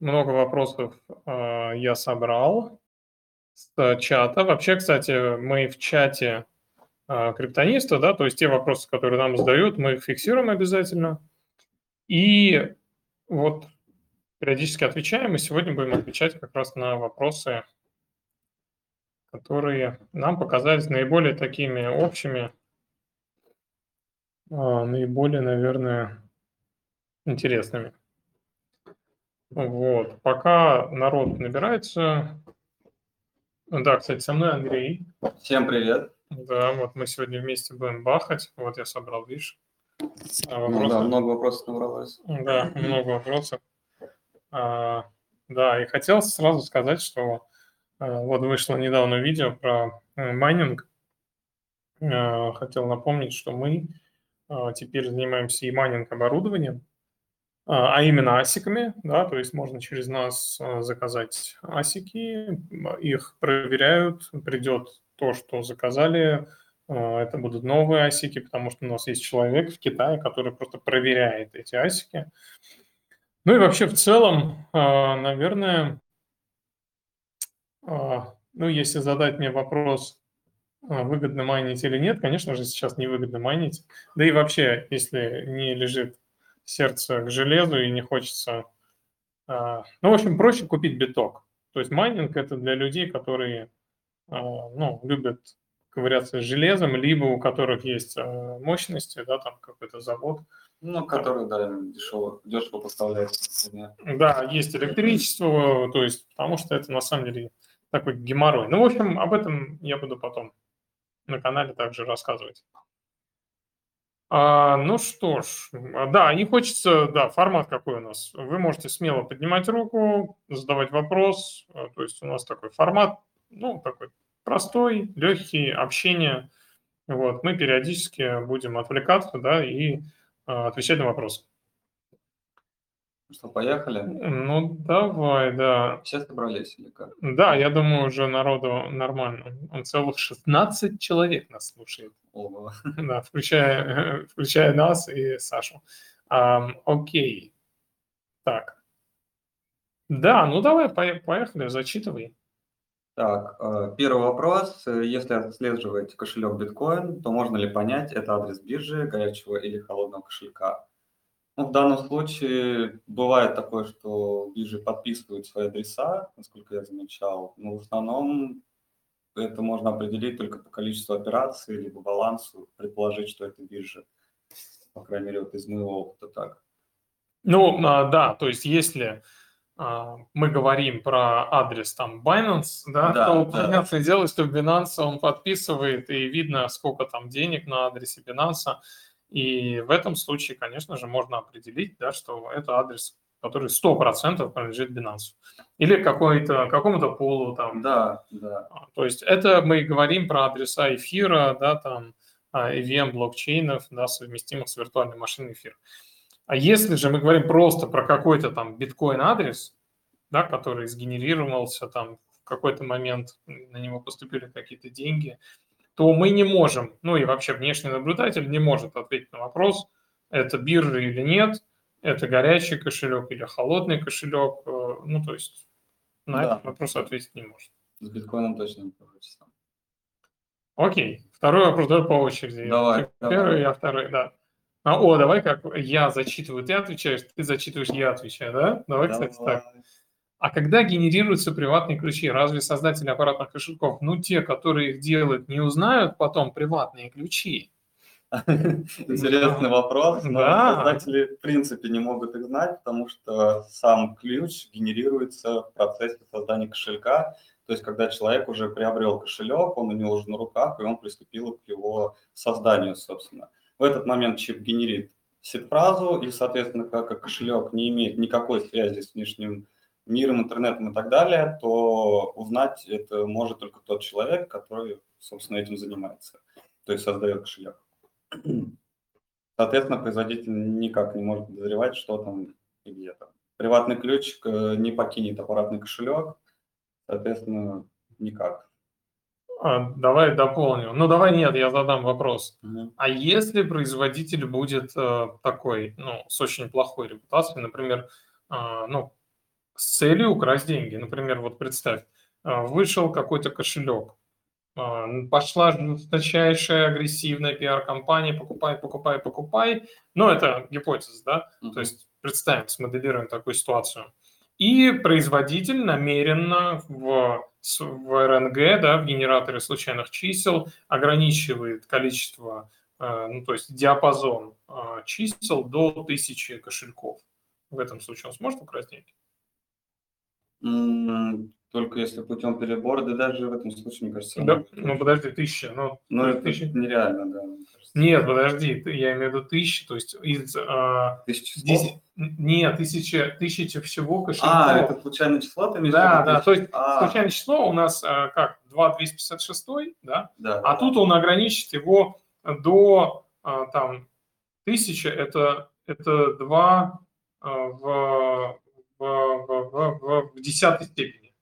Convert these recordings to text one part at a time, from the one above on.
много вопросов э, я собрал с чата. Вообще, кстати, мы в чате э, криптониста, да, то есть те вопросы, которые нам задают, мы их фиксируем обязательно. И вот периодически отвечаем, и сегодня будем отвечать как раз на вопросы, которые нам показались наиболее такими общими, а, наиболее, наверное, интересными. Вот. Пока народ набирается. Да, кстати, со мной Андрей. Всем привет. Да, вот мы сегодня вместе будем бахать. Вот я собрал, видишь. А, ну, да, много вопросов набралось. Да, много вопросов. А, да, и хотел сразу сказать, что а, вот вышло недавно видео про э, майнинг. А, хотел напомнить, что мы а, теперь занимаемся и майнинг оборудованием. А, а именно асиками, да, то есть можно через нас а, заказать асики, их проверяют, придет то, что заказали, а, это будут новые асики, потому что у нас есть человек в Китае, который просто проверяет эти асики. Ну и вообще в целом, наверное, ну если задать мне вопрос, выгодно майнить или нет, конечно же сейчас не выгодно майнить. Да и вообще, если не лежит сердце к железу и не хочется... А, ну, в общем, проще купить биток. То есть майнинг – это для людей, которые а, ну, любят ковыряться с железом, либо у которых есть а, мощности, да, там какой-то завод. Ну, который, да, дешево, дешево поставляется. Да, есть электричество, то есть, потому что это на самом деле такой геморрой. Ну, в общем, об этом я буду потом на канале также рассказывать. А, ну что ж, а, да, не хочется, да, формат какой у нас. Вы можете смело поднимать руку, задавать вопрос. А, то есть у нас такой формат, ну, такой простой, легкий, общение. Вот, мы периодически будем отвлекаться, да, и а, отвечать на вопросы. Что, поехали? Ну, давай, да. Все собрались или как? Да, я думаю, уже народу нормально. Он целых 16 человек нас слушает. Ого. Да, включая, включая нас и Сашу. А, окей. Так. Да, ну давай, поехали, зачитывай. Так, э, первый вопрос. Если отслеживать кошелек биткоин, то можно ли понять, это адрес биржи, горячего или холодного кошелька? Ну, в данном случае бывает такое, что биржи подписывают свои адреса, насколько я замечал, но в основном это можно определить только по количеству операций, либо балансу, предположить, что это биржа. По крайней мере, вот из моего опыта так. Ну, а, да, то есть если а, мы говорим про адрес там Binance, да, да то да. понятное дело, что Binance он подписывает, и видно, сколько там денег на адресе Binance, и в этом случае, конечно же, можно определить, да, что это адрес, который 100% принадлежит Binance. Или какой-то, какому-то полу там. Да, да. А, то есть это мы говорим про адреса эфира, да, там, EVM а, блокчейнов, да, совместимых с виртуальной машиной эфир. А если же мы говорим просто про какой-то там биткоин-адрес, да, который сгенерировался там в какой-то момент, на него поступили какие-то деньги, то мы не можем, ну и вообще внешний наблюдатель не может ответить на вопрос, это биржа или нет, это горячий кошелек или холодный кошелек, э, ну то есть на да. этот вопрос ответить не может. С биткоином точно не получится. Окей, второй вопрос, давай по очереди. Давай. Первый, давай. я второй, да. А, о, давай как я зачитываю, ты отвечаешь, ты зачитываешь, я отвечаю, да? Давай, давай. кстати, так. А когда генерируются приватные ключи, разве создатели аппаратных кошельков, ну те, которые их делают, не узнают потом приватные ключи? Интересный вопрос. Но да. Создатели в принципе не могут их знать, потому что сам ключ генерируется в процессе создания кошелька. То есть, когда человек уже приобрел кошелек, он у него уже на руках, и он приступил к его созданию, собственно. В этот момент чип генерит сид-фразу, и, соответственно, как кошелек не имеет никакой связи с внешним миром, интернетом и так далее, то узнать это может только тот человек, который, собственно, этим занимается, то есть создает кошелек. Соответственно, производитель никак не может подозревать, что там и где там. Приватный ключ э, не покинет аппаратный кошелек, соответственно, никак. А, давай дополню. Ну, давай нет, я задам вопрос. Угу. А если производитель будет э, такой, ну, с очень плохой репутацией, например, э, ну, с целью украсть деньги. Например, вот представь, а, вышел какой-то кошелек, а, пошла жесточайшая агрессивная пиар-компания, покупай, покупай, покупай. Но это гипотеза, да? Mm-hmm. То есть представим, смоделируем такую ситуацию. И производитель намеренно в, в РНГ, да, в генераторе случайных чисел, ограничивает количество, а, ну, то есть диапазон чисел до тысячи кошельков. В этом случае он сможет украсть деньги? Только если путем перебора, да даже в этом случае, мне кажется... Да, ну подожди, тысяча. Ну, ну это тысяча. нереально, да. Нет, подожди, я имею в виду тысячи, то есть из... А, тысяча число? Нет, тысяча, тысяча всего кошельков. А, это случайное число ты Да, да, то есть а. случайное число у нас а, как, 2,256, да? Да. А да. тут он ограничит его до а, там тысяча, это, это 2 а, в, в, в, в, в десятой степени.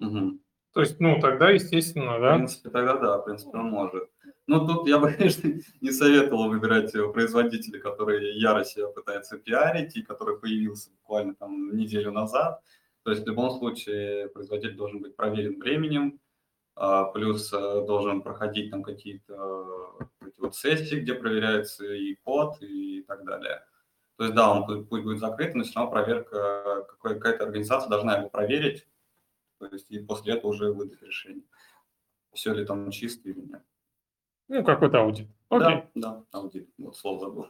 Угу. То есть, ну, тогда, естественно, да. В принципе, тогда да, в принципе, он может. Ну, тут я бы, конечно, не советовал выбирать производителя, который яро себя пытается пиарить и который появился буквально там неделю назад. То есть в любом случае производитель должен быть проверен временем, а, плюс э, должен проходить там какие-то эти вот сессии, где проверяется и код и так далее. То есть да, он путь будет закрыт, но все равно проверка, какая-то организация должна его проверить, то есть и после этого уже выдать решение, все ли там чисто или нет. Ну, какой-то аудит. Окей. Да, да, аудит, вот слово забыл.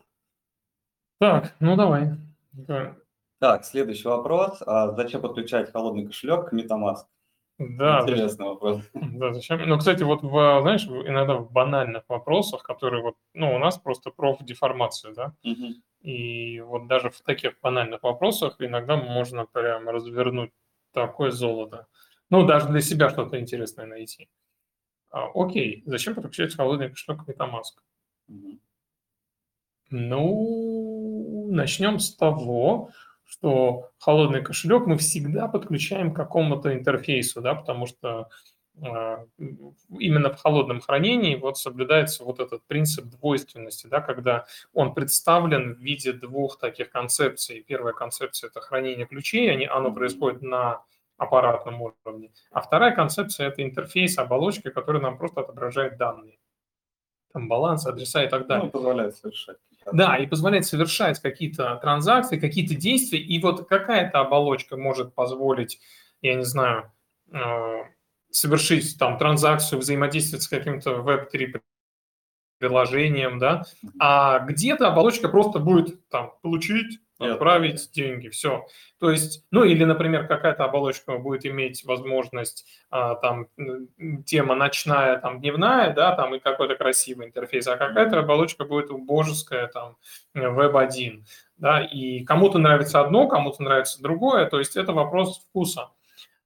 Так, ну давай. Да. Так, следующий вопрос. А зачем подключать холодный кошелек к MetaMask? Да. Интересный вопрос. Да, зачем? Ну, кстати, вот, в, знаешь, иногда в банальных вопросах, которые вот, ну, у нас просто профдеформация, да, угу. и вот даже в таких банальных вопросах иногда можно прям развернуть такое золото. Ну, даже для себя что-то интересное найти. А, окей, зачем подключать холодный кошелек к MetaMask? Угу. Ну, начнем с того, что холодный кошелек мы всегда подключаем к какому-то интерфейсу, да, потому что э, именно в холодном хранении вот соблюдается вот этот принцип двойственности, да, когда он представлен в виде двух таких концепций. Первая концепция – это хранение ключей, они, оно происходит на аппаратном уровне. А вторая концепция – это интерфейс, оболочка, которая нам просто отображает данные. Там баланс, адреса и так далее. Ну, позволяет совершать да, и позволяет совершать какие-то транзакции, какие-то действия. И вот какая-то оболочка может позволить, я не знаю, э, совершить там транзакцию, взаимодействовать с каким-то веб-3 приложением, да, а где-то оболочка просто будет там получить отправить деньги, все. То есть, ну или, например, какая-то оболочка будет иметь возможность, а, там, тема ночная, там, дневная, да, там, и какой-то красивый интерфейс, а какая-то оболочка будет убожеская, там, веб-1, да, и кому-то нравится одно, кому-то нравится другое, то есть это вопрос вкуса.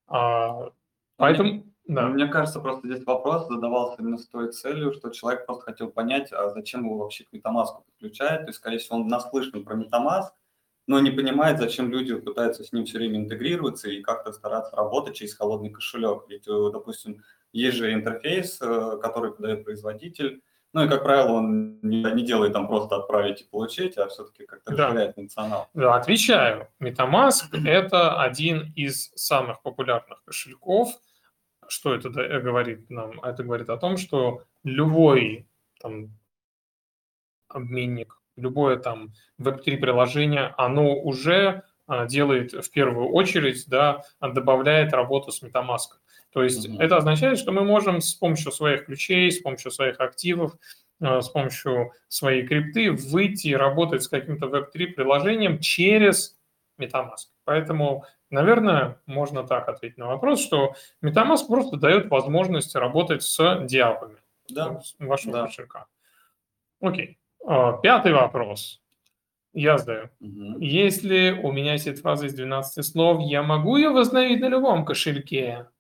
А, поэтому... Да. Мне кажется, просто здесь вопрос задавался именно с той целью, что человек просто хотел понять, а зачем его вообще к MetaMask подключать. То есть, скорее всего, он наслышан про MetaMask, но не понимает, зачем люди пытаются с ним все время интегрироваться и как-то стараться работать через холодный кошелек. Ведь, э, допустим, есть же интерфейс, э, который подает производитель, ну и, как правило, он не, не делает там просто отправить и получить, а все-таки как-то да. расширяет функционал. Да, отвечаю. MetaMask – это один из самых популярных кошельков. Что это говорит нам? Это говорит о том, что любой там, обменник любое там Web3 приложение, оно уже а, делает в первую очередь, да, добавляет работу с MetaMask. То есть mm-hmm. это означает, что мы можем с помощью своих ключей, с помощью своих активов, а, с помощью своей крипты выйти и работать с каким-то Web3 приложением через MetaMask. Поэтому, наверное, можно так ответить на вопрос, что MetaMask просто дает возможность работать с диапами да. вашего да. кошелька. Окей. Пятый вопрос. Я сдаю. Угу. Если у меня сеть фраза из 12 слов, я могу ее восстановить на любом кошельке?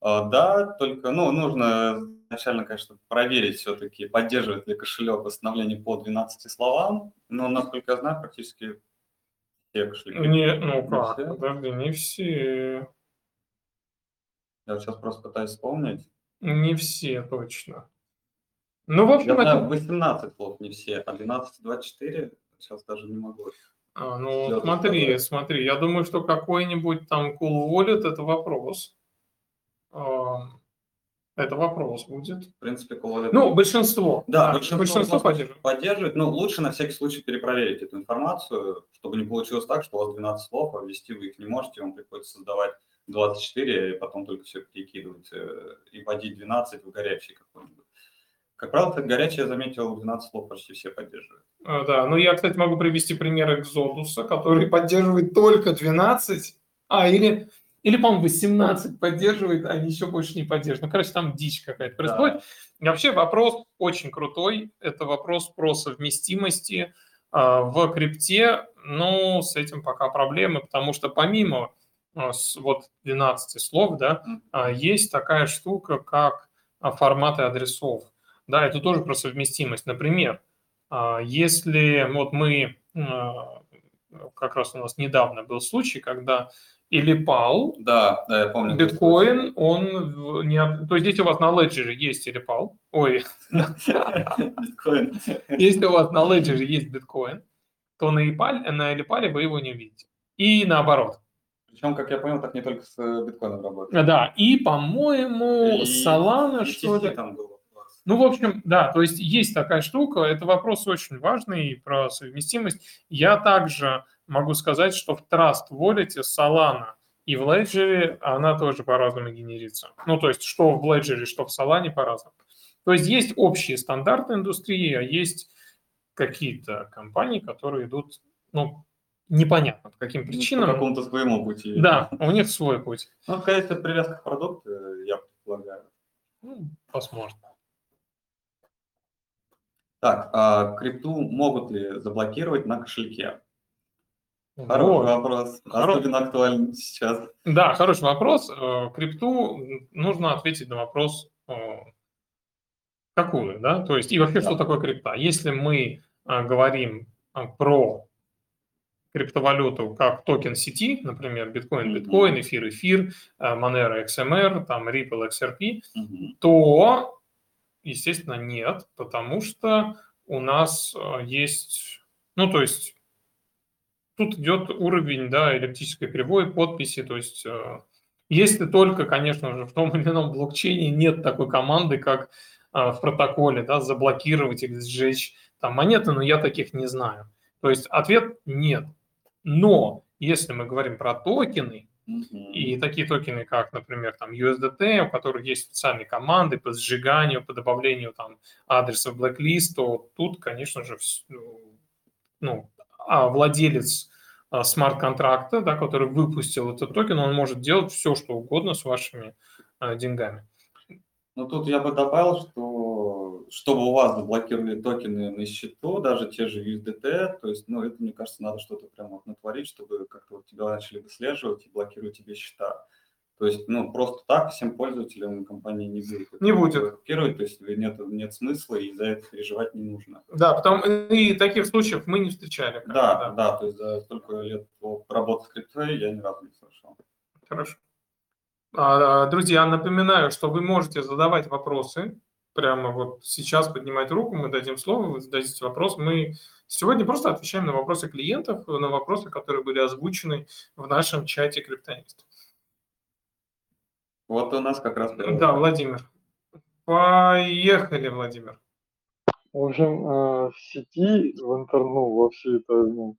А, да, только ну, нужно изначально, конечно, проверить все-таки, поддерживает ли кошелек восстановление по 12 словам. Но, насколько я знаю, практически все кошельки. Не, ну как, все. подожди, не все. Я сейчас просто пытаюсь вспомнить. Не все точно. Ну, в общем, это... знаю, 18 слов не все, а 12, 24 сейчас даже не могу. А, ну, смотри, смотри, я думаю, что какой-нибудь там cool wallet – это вопрос. Это вопрос будет. В принципе, cool Ну, большинство. Да, да большинство, большинство поддерживает. поддерживает. Но лучше на всякий случай перепроверить эту информацию, чтобы не получилось так, что у вас 12 слов, а ввести вы их не можете, вам приходится создавать 24, и потом только все перекидывать э, и вводить 12 в горячий какой-нибудь. Как правило, это горячее, я заметил, 12 слов почти все поддерживают. А, да, ну я, кстати, могу привести пример Exodus, который поддерживает только 12, а, или, или по-моему, 18 поддерживает, а еще больше не поддерживает. Ну, короче, там дичь какая-то происходит. Да. И вообще вопрос очень крутой, это вопрос про совместимости э, в крипте, но с этим пока проблемы, потому что помимо э, с, вот 12 слов, да, э, есть такая штука, как форматы адресов. Да, это тоже про совместимость. Например, а, если вот мы, а, как раз у нас недавно был случай, когда или пал, да, да, я помню. Биткоин, он не, то есть если у вас на леджере есть или пал, ой, биткоин, если у вас на леджере есть биткоин, то на Ипале, на Элипале вы его не увидите. И наоборот. Причем, как я понял, так не только с биткоином работает. Да, и, по-моему, Solana, что ли. Там было. Ну, в общем, да, то есть есть такая штука, это вопрос очень важный про совместимость. Я также могу сказать, что в Trust Wallet Solana и в Ledger она тоже по-разному генерится. Ну, то есть что в Ledger, что в Solana по-разному. То есть есть общие стандарты индустрии, а есть какие-то компании, которые идут, ну, непонятно по каким причинам. По какому-то своему пути. Да, у них свой путь. Ну, какая-то привязка к продукту, я предполагаю. Ну, возможно. Так, а крипту могут ли заблокировать на кошельке? Хороший вот. вопрос, Хоро... особенно актуальный сейчас. Да, хороший вопрос. Э, крипту нужно ответить на вопрос, э, какую, да, то есть и вообще, да. что такое крипта. Если мы э, говорим про криптовалюту как токен сети, например, биткоин, биткоин, эфир, эфир, Monero, XMR, там Ripple, XRP, mm-hmm. то Естественно, нет, потому что у нас э, есть, ну, то есть тут идет уровень, да, эллиптической кривой, подписи, то есть э, если только, конечно же, в том или ином блокчейне нет такой команды, как э, в протоколе, да, заблокировать или сжечь там монеты, но я таких не знаю. То есть ответ нет. Но если мы говорим про токены, и такие токены, как, например, там USDT, у которых есть специальные команды по сжиганию, по добавлению там адреса в blacklist, то тут, конечно же, ну, а владелец а, смарт-контракта, да, который выпустил этот токен, он может делать все, что угодно с вашими а, деньгами. Ну, тут я бы добавил, что чтобы у вас заблокировали токены на счету, даже те же USDT, то есть, ну, это, мне кажется, надо что-то прямо вот натворить, чтобы как-то вот тебя начали выслеживать и блокировать тебе счета. То есть, ну, просто так всем пользователям компании не будет. Не будет. Блокировать, то есть нет, нет смысла, и за это переживать не нужно. Да, потому и таких случаев мы не встречали. Да, да, да, то есть за столько лет работы с криптой я ни разу не слышал. Хорошо. А, друзья, напоминаю, что вы можете задавать вопросы. Прямо вот сейчас поднимать руку, мы дадим слово, вы зададите вопрос. Мы сегодня просто отвечаем на вопросы клиентов, на вопросы, которые были озвучены в нашем чате криптонистов. Вот у нас как раз... Да, Владимир. Поехали, Владимир. В общем, э, в сети, в интернете, ну, во всей этой, ну,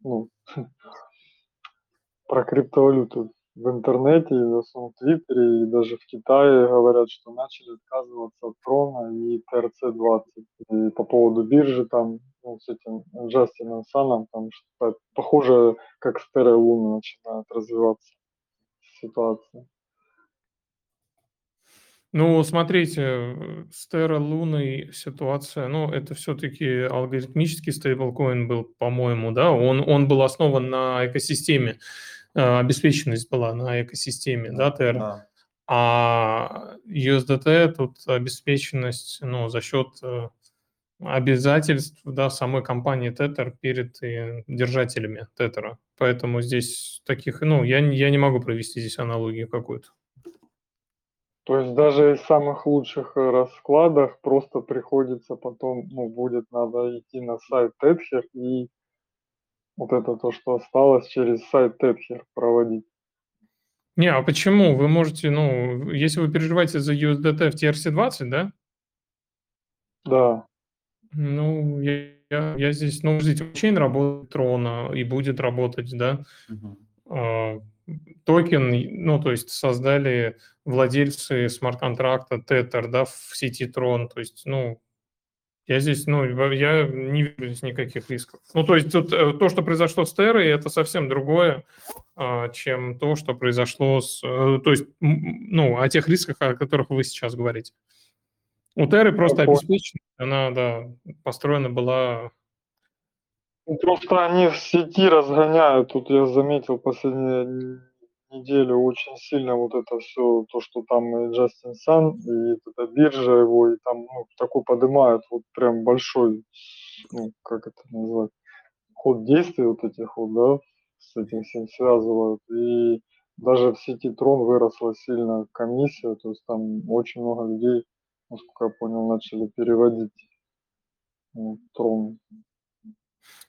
ну про криптовалюту в интернете, и в основном в Твиттере, и даже в Китае говорят, что начали отказываться от Трона и ТРЦ-20. И по поводу биржи там, ну, с этим Джастином Саном, там что-то похоже, как с Терра Луны начинает развиваться ситуация. Ну, смотрите, с Terra Луной ситуация, ну, это все-таки алгоритмический стейблкоин был, по-моему, да, он, он был основан на экосистеме. Э, обеспеченность была на экосистеме, да, Terra. Да. А USDT тут обеспеченность, ну, за счет э, обязательств, да, самой компании Tether перед э, держателями Tether. Поэтому здесь таких, ну, я, я не могу провести здесь аналогию какую-то. То есть даже из самых лучших раскладах просто приходится потом, ну, будет надо идти на сайт Tether и вот это то, что осталось, через сайт Tether проводить. Не, а почему? Вы можете, ну, если вы переживаете за USDT в TRC20, да? Да. Ну, я, я, я здесь, ну, подождите, блокчейн работает Трона и будет работать, да? Мгм. А, токен, ну, то есть создали владельцы смарт-контракта Tether, да, в сети Tron, то есть, ну, я здесь, ну, я не вижу здесь никаких рисков. Ну, то есть тут э, то, что произошло с Террой, это совсем другое, а, чем то, что произошло с... э, То есть, ну, о тех рисках, о которых вы сейчас говорите. У Терры просто обеспечена, она, да, построена была... Просто они в сети разгоняют. Тут я заметил последние неделю очень сильно вот это все, то, что там и Джастин Сан, и эта биржа его, и там ну, такой поднимают вот прям большой, ну, как это назвать, ход действий вот этих вот, да, с этим всем связывают. И даже в сети Трон выросла сильно комиссия, то есть там очень много людей, насколько я понял, начали переводить Трон.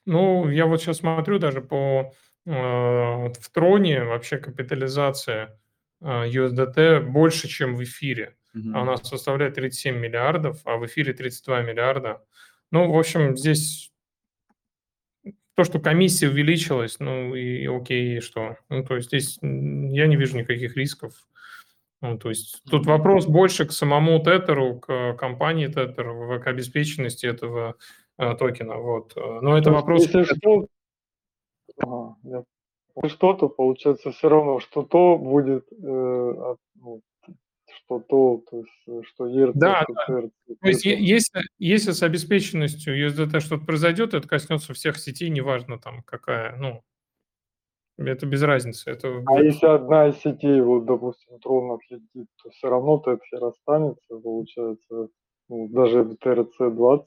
Ну, я вот сейчас смотрю даже по... э, В Троне вообще капитализация USDT больше, чем в эфире. Мгм. Она составляет 37 миллиардов, а в эфире 32 миллиарда. Ну, в общем, здесь то, что комиссия увеличилась, ну и окей, и что? Ну, то есть здесь я не вижу никаких рисков. Ну, то есть тут вопрос больше к самому Тетherу, к компании в- к обеспеченности этого э, токена. Вот. Э, Но это То есть, вопрос... если что, ага, я если что, то получается все равно, что то будет, э, от- ну, что то, то есть, что ERC, Да, что TRC. То есть, это- если, если с обеспеченностью USDT что-то произойдет, это коснется всех сетей, неважно там какая, ну, это без разницы. Это А если одна из сетей, вот, допустим, трон отлетит, то все равно Tether останется, получается, ну, даже в TRC-20.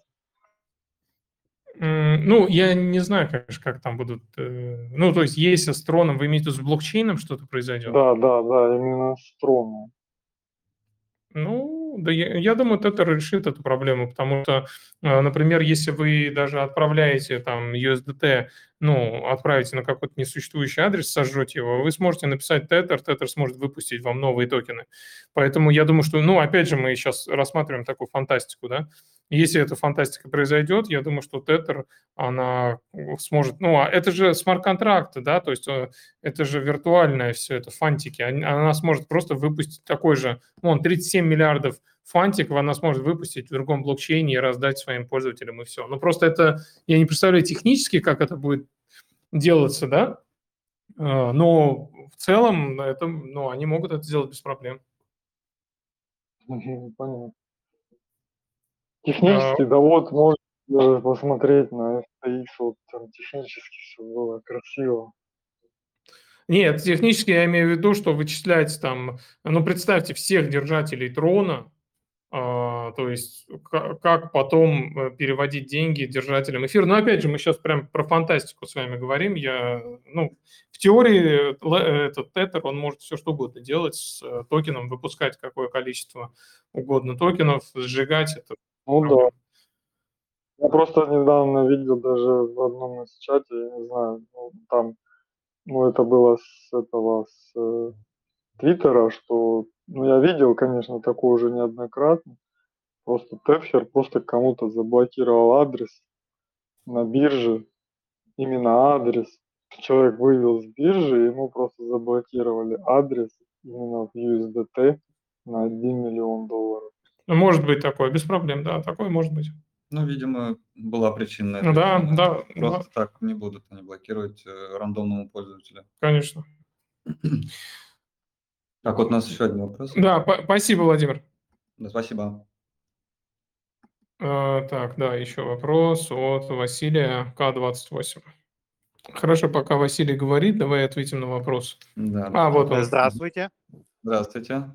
Ну, я не знаю, конечно, как там будут... э, Ну, то есть, если с троном, вы имеете с блокчейном что-то произойдет? Да, да, да, именно с троном. Ну, да я, я думаю, Tether решит эту проблему, потому что, э, например, если вы даже отправляете там USDT, ну, отправите на какой-то несуществующий адрес, сожжете его, вы сможете написать Tether, Tether сможет выпустить вам новые токены. Поэтому я думаю, что, ну, опять же, мы сейчас рассматриваем такую фантастику, да, если эта фантастика произойдет, я думаю, что Tether, она сможет, ну, а это же смарт-контракты, да, то есть э, это же виртуальное все, это фантики, она сможет просто выпустить такой же, вон, 37 миллиардов фантиков она сможет выпустить в другом блокчейне и раздать своим пользователям, и все. Ну, просто это, я не представляю технически, как это будет делаться, да, Э, но в целом это, ну, они могут это сделать без проблем. Понятно. Технически, да вот, можно посмотреть на FTX, вот там технически все было красиво. Нет, технически я имею в виду, что вычислять там, ну, представьте, всех держателей трона, а, то есть ка- как потом э, переводить деньги держателям эфира. Но опять же, мы сейчас прям про фантастику с вами говорим. Я, ну, в теории л- этот тетер, он может все что угодно делать с э, токеном, выпускать какое количество угодно токенов, сжигать это. Ну да. проблема. Я просто недавно видел даже в одном из чате, я не знаю, ну, там, ну это было с этого, с э, Твиттера, что, ну я видел, конечно, такое уже неоднократно, просто Тефхер просто кому-то заблокировал адрес на бирже, именно адрес. Человек вывел с биржи, ему просто заблокировали адрес именно в USDT на 1 миллион долларов. Может быть такое, без проблем, да, такое может быть. Ну, видимо, была причина. да, Ну, да, Просто так не будут они блокировать э, рандомному пользователю. Конечно. Так, вот у нас еще один вопрос. Да, спасибо, Владимир. Да, спасибо. Э, Так, да, еще вопрос от Василия К28. Хорошо, пока Василий говорит, давай ответим на вопрос. Да. А, вот он. Здравствуйте. Здравствуйте.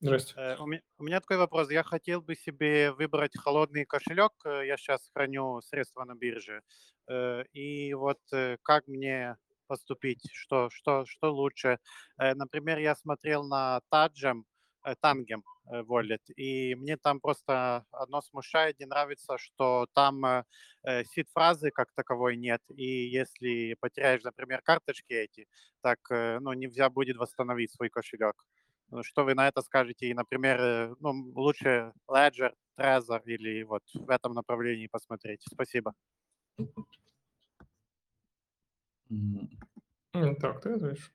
Здрасте. Э, У ме- у меня такой вопрос. Я хотел бы себе выбрать холодный кошелек. Э, Я сейчас храню средства на бирже. Э, И вот как мне поступить? Что, что, что лучше? Например, я смотрел на Таджем. Tangem Wallet. И мне там просто одно смущает, не нравится, что там сид-фразы как таковой нет. И если потеряешь, например, карточки эти, так ну, нельзя будет восстановить свой кошелек. Ну, что вы на это скажете? И, например, ну, лучше Ledger, Trezor или вот в этом направлении посмотреть. Спасибо. Так, ты ответишь.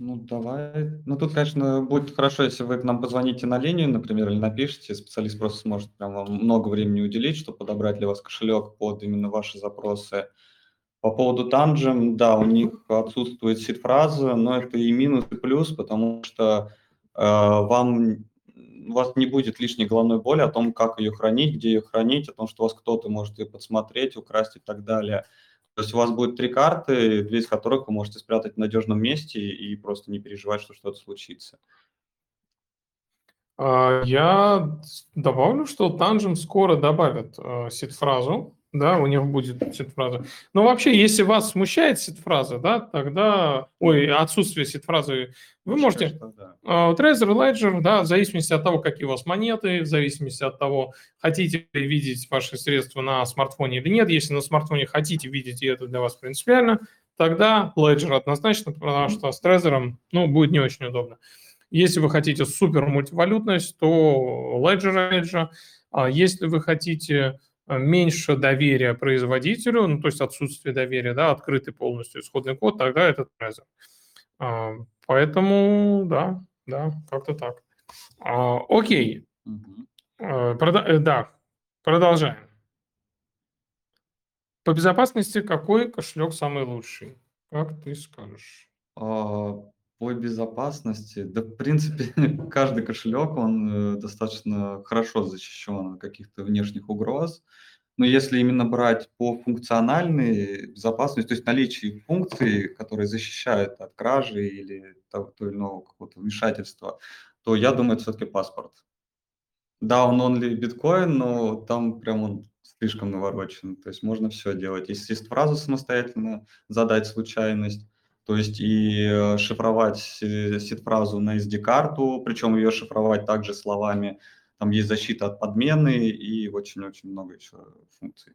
Ну, давай. Ну, тут, конечно, будет хорошо, если вы к нам позвоните на линию, например, или напишите. Специалист просто сможет прям вам много времени уделить, чтобы подобрать для вас кошелек под именно ваши запросы. По поводу Tangem, да, у них отсутствует сид-фраза, но это и минус, и плюс, потому что э, вам у вас не будет лишней головной боли о том, как ее хранить, где ее хранить, о том, что вас кто-то может ее подсмотреть, украсть и так далее. То есть у вас будет три карты, две из которых вы можете спрятать в надежном месте и просто не переживать, что что-то случится. А, я добавлю, что Tangem скоро добавят э, сид-фразу, да, у них будет сид-фраза. Но вообще, если вас смущает сид-фраза, да, тогда, ой, отсутствие сид-фразы, вы можете, что, да. uh, Trezor, Ledger, да, в зависимости от того, какие у вас монеты, в зависимости от того, хотите ли видеть ваши средства на смартфоне или нет. Если на смартфоне хотите видеть, и это для вас принципиально, тогда Ledger однозначно, потому что с Trezor, ну, будет не очень удобно. Если вы хотите супер мультивалютность, то Ledger. А если вы хотите меньше доверия производителю, ну, то есть отсутствие доверия, да, открытый полностью исходный код, тогда это Trezor. А, поэтому, да, да, как-то так. А, окей. Угу. Прода- да, продолжаем. По безопасности какой кошелек самый лучший? Как ты скажешь? А, по безопасности, да, в принципе, каждый кошелек, он э, достаточно хорошо защищен от каких-то внешних угроз. Но если именно брать по функциональной безопасности, то есть наличие функций, которые защищают от кражи или того, то или иного какого-то вмешательства, то я думаю, это все-таки паспорт. Да, он only биткоин, но там прям он слишком наворочен. То есть можно все делать. Если есть фразу самостоятельно задать случайность, то есть и э, шифровать сид-фразу на SD-карту, причем ее шифровать также словами. Там есть защита от подмены и очень-очень много еще функций.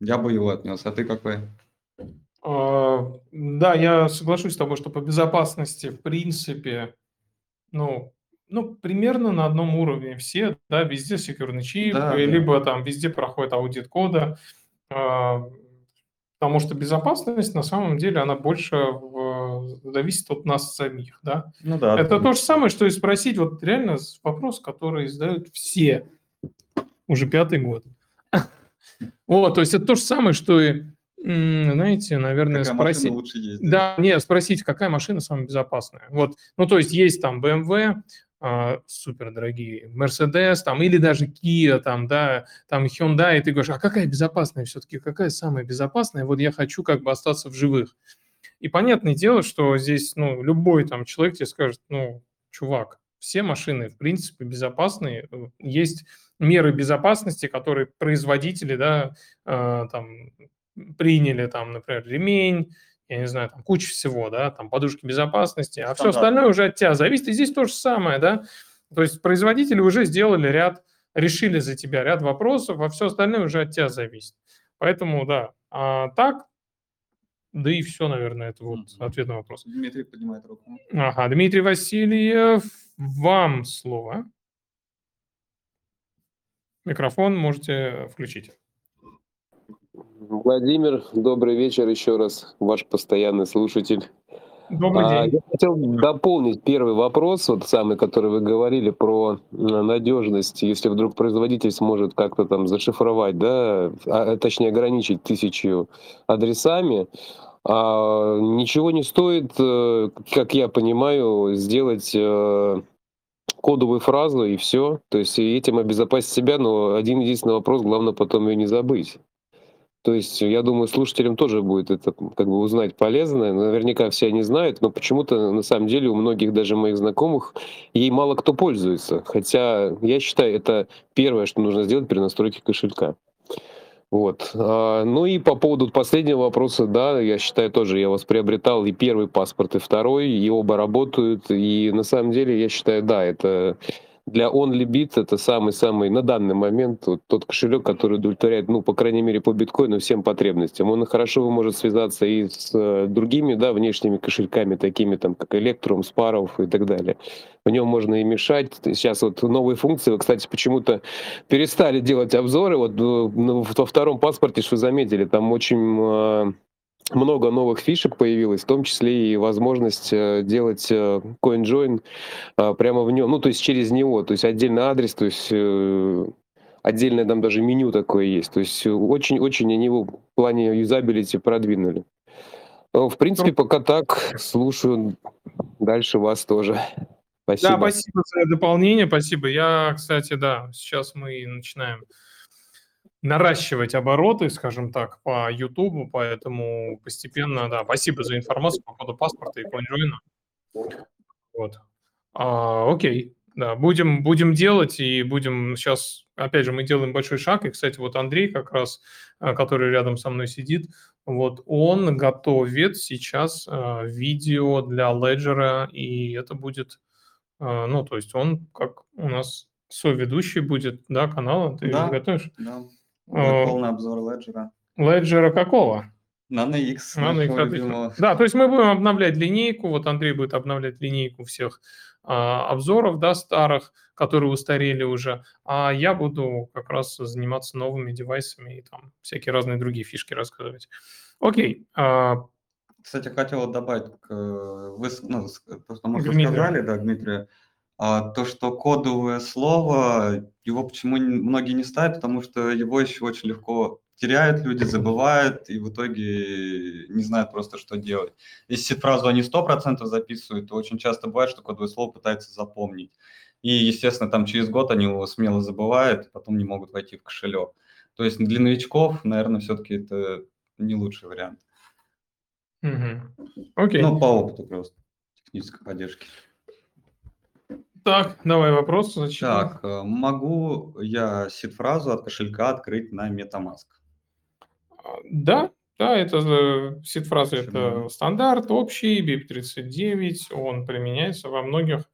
Я бы его отнес. А ты какой? А, да, я соглашусь с тобой, что по безопасности, в принципе, ну, ну, примерно на одном уровне все, да, везде секьюрный чип, да, либо да. там везде проходит аудит кода. А, Потому что безопасность на самом деле она больше в, зависит от нас самих, да. Ну да. Это то же самое, что и спросить вот реально вопрос, который задают все уже пятый год. Вот, то есть это то же самое, что и, знаете, наверное, какая спросить. лучше ездить? Да, не, спросить, какая машина самая безопасная. Вот, ну то есть есть там BMW, а, супер дорогие, Mercedes там, или даже Kia, там, да, там Hyundai, и ты говоришь, а какая безопасная все-таки, какая самая безопасная, вот я хочу как бы остаться в живых. И понятное дело, что здесь, ну, любой там человек тебе скажет, ну, чувак, все машины, в принципе, безопасные, есть меры безопасности, которые производители, да, э, там, приняли, там, например, ремень, я не знаю, там куча всего, да, там подушки безопасности, а все остальное уже от тебя зависит. И здесь то же самое, да. То есть производители уже сделали ряд, решили за тебя ряд вопросов, а все остальное уже от тебя зависит. Поэтому, да, а так, да и все, наверное, это вот mm-hmm. ответ на вопрос. Дмитрий поднимает руку. Ага, Дмитрий Васильев, вам слово. Микрофон можете включить. Владимир, добрый вечер еще раз, ваш постоянный слушатель. Добрый а, день. Я хотел дополнить первый вопрос, вот самый, который вы говорили про надежность, если вдруг производитель сможет как-то там зашифровать, да, а, точнее ограничить тысячу адресами, а, ничего не стоит, э, как я понимаю, сделать э, кодовую фразу и все. То есть этим обезопасить себя, но один единственный вопрос, главное потом ее не забыть. То есть, я думаю, слушателям тоже будет это как бы узнать полезно. Наверняка все они знают, но почему-то на самом деле у многих даже моих знакомых ей мало кто пользуется. Хотя я считаю, это первое, что нужно сделать при настройке кошелька. Вот. А, ну и по поводу последнего вопроса, да, я считаю тоже, я вас приобретал и первый паспорт, и второй, и оба работают, и на самом деле я считаю, да, это для OnlyBit это самый-самый на данный момент вот, тот кошелек, который удовлетворяет, ну, по крайней мере, по биткоину всем потребностям. Он хорошо может связаться и с э, другими, да, внешними кошельками, такими там, как Electrum, Sparrow и так далее. В нем можно и мешать. Сейчас вот новые функции, вы, кстати, почему-то перестали делать обзоры. Вот э, во втором паспорте, что вы заметили, там очень э, много новых фишек появилось, в том числе и возможность э, делать э, CoinJoin э, прямо в нем, ну, то есть через него, то есть отдельный адрес, то есть отдельное там даже меню такое есть. То есть очень-очень они его в плане юзабилити продвинули. Ну, в принципе, ну, пока так, слушаю дальше вас тоже. Спасибо. Да, спасибо за дополнение, спасибо. Я, кстати, да, сейчас мы начинаем наращивать обороты, скажем так, по YouTube, поэтому постепенно, да, спасибо за информацию по поводу паспорта и CoinJoin. Вот. А, окей, да, будем, будем делать и будем сейчас, опять же, мы делаем большой шаг, и, кстати, вот Андрей как раз, а, который рядом со мной сидит, вот он готовит сейчас э, видео для Ledger, и это будет, э, ну, то есть он как у нас соведущий будет, да, канала, ты да, готовишь? Да, полный обзор Ledger. Ledger какого? Nano X. Nano X, отлично. Да, то есть мы будем обновлять линейку, вот Андрей будет обновлять линейку всех а, обзоров, да, старых, которые устарели уже, а я буду как раз заниматься новыми девайсами и там всякие разные другие фишки рассказывать. Окей. А... Кстати, хотел добавить, к, вы, ну, то, что мы сказали, да, Дмитрий, а то, что кодовое слово, его почему многие не ставят, потому что его еще очень легко теряют люди, забывают и в итоге не знают просто, что делать. Если фразу они 100% записывают, то очень часто бывает, что кодовое слово пытаются запомнить. И, естественно, там через год они его смело забывают, потом не могут войти в кошелек. То есть для новичков, наверное, все-таки это не лучший вариант. Угу. Okay. Ну, по опыту просто технической поддержки. Так, давай вопрос. Зачем? Так, э, могу я сид-фразу от кошелька открыть на MetaMask? А, да, да, это сид-фраза, это стандарт общий, BIP39, он применяется во многих,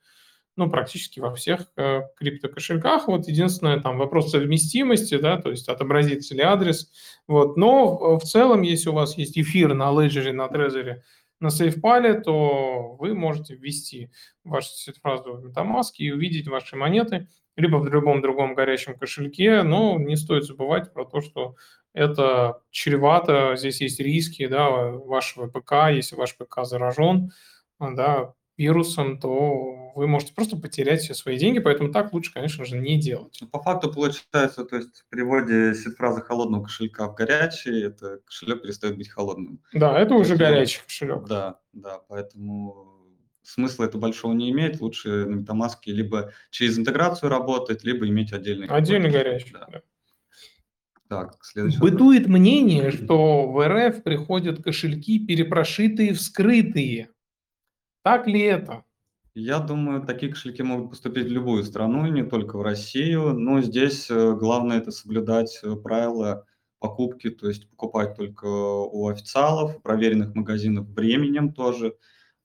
ну, практически во всех э, криптокошельках. Вот единственное, там вопрос совместимости, да, то есть отобразится ли адрес. Вот, но в целом, если у вас есть эфир на Ledger, на Trezor, на SafePal, то вы можете ввести вашу фразу в MetaMask и увидеть ваши монеты, либо в любом другом горячем кошельке, но не стоит забывать про то, что это чревато, здесь есть риски да, вашего ПК, если ваш ПК заражен, да, вирусом, то вы можете просто потерять все свои деньги, поэтому так лучше, конечно же, не делать. Ну, по факту получается, то есть в переводе сид-фразы холодного кошелька в горячий, это кошелек перестает быть холодным. Да, это уже горячий кошелек. Да, да, поэтому смысла это большого не имеет, лучше на MetaMask либо через интеграцию работать, либо иметь отдельный. Отдельный горячий, да. да. Так, следующий Бытует вопрос. мнение, что в РФ приходят кошельки перепрошитые, вскрытые. Так ли это? Я думаю, такие кошельки могут поступить в любую страну, не только в Россию, но здесь э, главное это соблюдать э, правила покупки, то есть покупать только у официалов, проверенных магазинов временем тоже.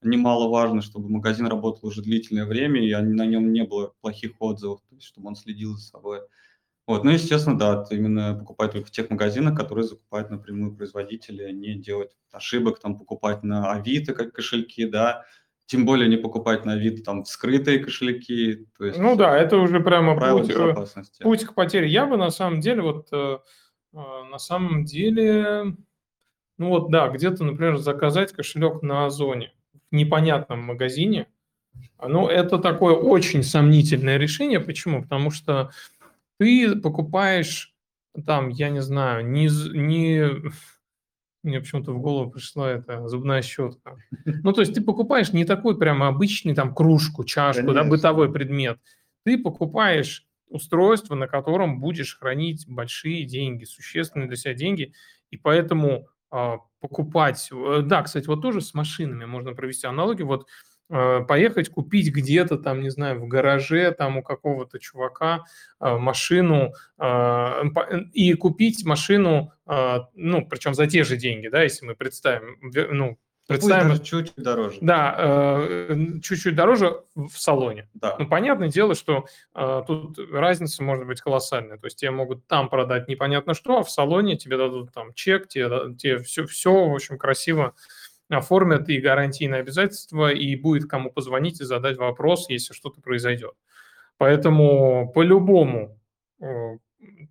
Немаловажно, чтобы магазин работал уже длительное время, и на нем не было плохих отзывов, то есть чтобы он следил за собой. Вот, ну, естественно, да, именно покупать только в тех магазинах, которые закупают напрямую производители, а не делать ошибок, там, покупать на Авито как кошельки, да, тем более не покупать на вид там скрытые кошельки. То есть, ну да, это уже прямо путь, э, путь к потере. Я бы на самом деле, вот э, э, на самом деле, ну вот да, где-то, например, заказать кошелек на Озоне в непонятном магазине, ну это такое очень сомнительное решение. Почему? Потому что ты покупаешь там, я не знаю, не, не мне почему-то в голову пришла эта зубная щетка. Ну, то есть ты покупаешь не такой прямо обычный там кружку, чашку, да, бытовой предмет. Ты покупаешь устройство, на котором будешь хранить большие деньги, существенные для себя деньги, и поэтому а, покупать... Э, да, кстати, вот тоже с машинами можно провести аналогию. Вот поехать купить где-то там, не знаю, в гараже там у какого-то чувака э, машину и купить машину, ну, причем за те же деньги, да, если мы представим, ну, Представим, Пусть чуть-чуть дороже. Да, э, чуть-чуть дороже в салоне. Да. Ну, понятное дело, что э, тут разница может быть колоссальная. То есть тебе могут там продать непонятно что, а в салоне тебе дадут там чек, тебе, тебе все, все, в общем, красиво оформят и гарантийные обязательства, и будет кому позвонить и задать вопрос, если что-то произойдет. Поэтому по-любому э,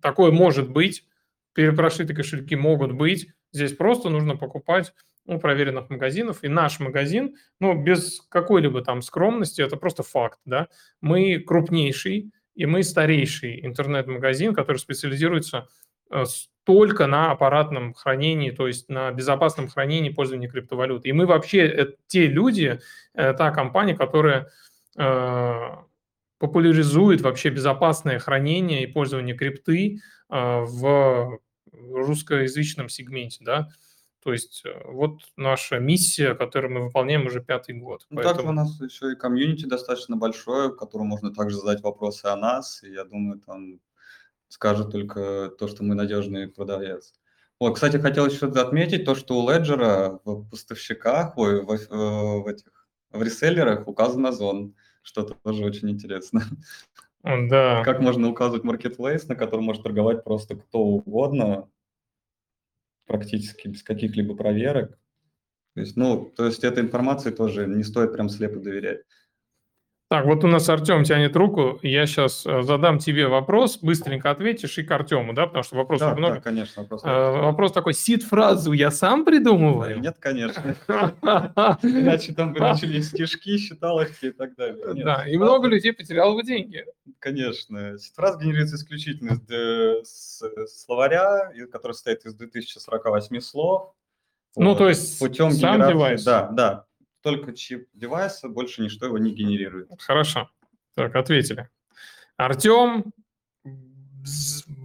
такое может быть, перепрошитые кошельки могут быть. Здесь просто нужно покупать у проверенных магазинов. И наш магазин, ну, без какой-либо там скромности, это просто факт, да. Мы крупнейший и мы старейший интернет-магазин, который специализируется э, только на аппаратном хранении, то есть на безопасном хранении пользования криптовалюты. И мы вообще э, те люди, э, та компания, которая популяризует вообще безопасное хранение и пользование крипты в русскоязычном сегменте, да. То есть э, вот наша миссия, которую мы выполняем уже пятый год. Ну, Поэтому... Также у нас еще и комьюнити достаточно большое, которому можно также задать вопросы о нас. И я думаю, там скажут только то, что мы надежный продавец. Вот, кстати, хотел еще отметить то, что у Ledger в поставщиках, ой, в, в, в этих в реселлерах указан Озон, что тоже очень интересно. Да. Как можно указывать marketplace, на котором может торговать просто кто угодно, практически без каких-либо проверок. То есть, ну, то есть этой информации тоже не стоит прям слепо доверять. Так, вот у нас Артем тянет руку. Я сейчас э, задам тебе вопрос, быстренько ответишь и к Артему, да, потому что вопросов да, много. Да, конечно. Вопрос, а, вопрос такой, сид-фразу я сам придумываю? Нет, конечно. Иначе там бы начались стишки, считалочки и так далее. Да, и много людей потеряло бы деньги. Конечно. Сид-фраза генерируется исключительно из словаря, который состоит из 2048 слов. Ну, то есть путем сам девайс. Да, да только чип девайса, больше ничто его не генерирует. Хорошо. Так, ответили. Артем,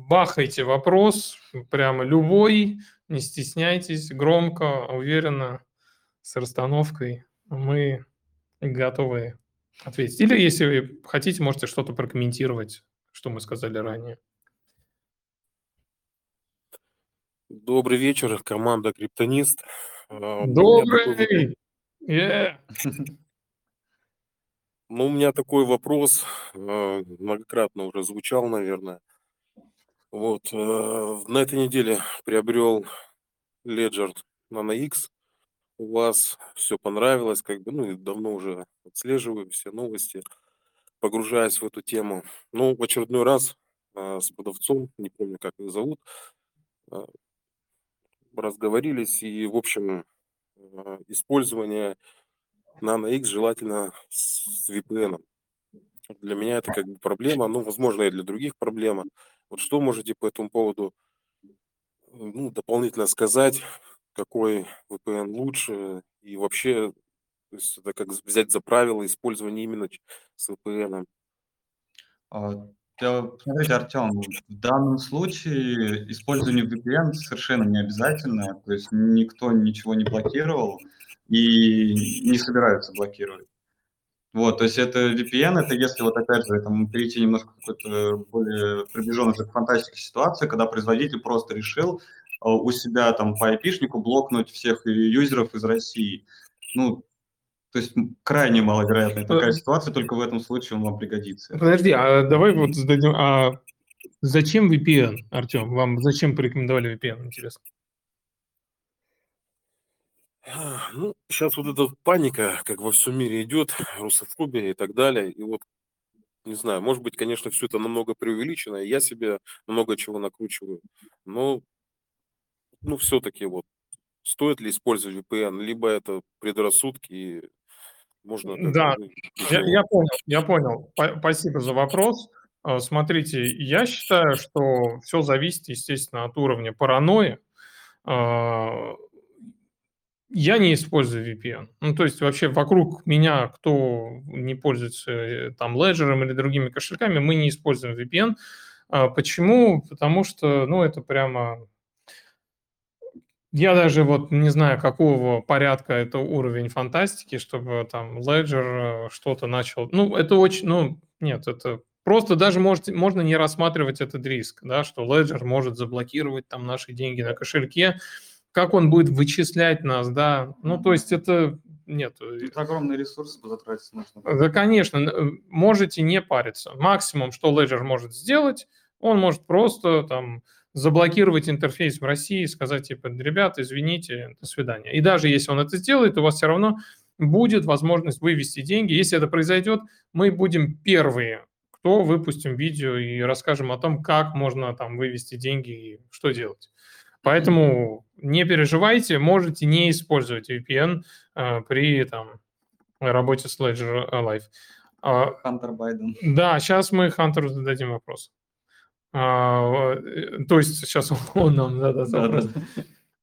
бахайте вопрос, прямо любой, не стесняйтесь, громко, уверенно, с расстановкой. Мы готовы ответить. Или, если вы хотите, можете что-то прокомментировать, что мы сказали ранее. Добрый вечер, команда Криптонист. А, Добрый! Ну, у меня такой вопрос, э, многократно уже звучал, наверное. Вот, э, на этой неделе приобрел Ledger Nano X. У вас все понравилось, как бы, ну, давно уже отслеживаю все новости, погружаясь в эту тему. Ну, в очередной раз э, с продавцом, не помню, как его зовут, разговорились, и, в общем, использование Nano X желательно с VPN. Для меня это как бы проблема, ну, возможно, и для других проблема. Вот что можете по этому поводу ну, дополнительно сказать, какой VPN лучше и вообще то есть это как взять за правило использования именно с VPN? Смотрите, Артем, в данном случае использование VPN совершенно не обязательно, то есть никто ничего не блокировал и не собирается блокировать. Вот, то есть это VPN, это если вот опять же там, перейти немножко какой-то более приближенной к фантастике ситуации, когда производитель просто решил э, у себя там по IP-шнику блокнуть всех юзеров из России. Ну, то есть крайне маловероятная такая э, ситуация, только в этом случае он вам пригодится. Подожди, а давай вот зададим, а зачем VPN, Артем? Вам зачем порекомендовали VPN, интересно? Ну, сейчас вот эта паника, как во всем мире идет, русофобия и так далее. И вот, не знаю, может быть, конечно, все это намного преувеличено, я себе много чего накручиваю. Но, ну, все-таки вот, стоит ли использовать VPN, либо это предрассудки, можно... Да, я, я понял, я понял. Спасибо за вопрос. А, смотрите, я считаю, что все зависит, естественно, от уровня паранойи. А, я не использую VPN. Ну, то есть вообще вокруг меня, кто не пользуется э, там Ledger или другими кошельками, мы не используем VPN. А, почему? Потому что, ну, это прямо Я даже вот не знаю, какого порядка это уровень фантастики, чтобы там Ledger э, что-то начал. Ну, это очень, ну, нет, это просто даже можете, можно не рассматривать этот риск, да, что Ledger может заблокировать там наши деньги на кошельке, как он будет вычислять нас, да, ну, то есть это нет. Это огромные ресурсы затратить нужно. Да, конечно, можете не париться. Максимум, что Ledger может сделать, он может просто там заблокировать интерфейс в России сказать, типа, ребята, извините, до свидания. И даже если он это сделает, у вас все равно будет возможность вывести деньги. Если это произойдет, мы будем первые, кто выпустим видео и расскажем о том, как можно там вывести деньги и что делать. Поэтому не переживайте, можете не использовать VPN э, при там, работе с Ledger Live. Хантер Байден. Да, сейчас мы Хантеру зададим вопрос. А, э, то есть сейчас он нам задаст вопрос.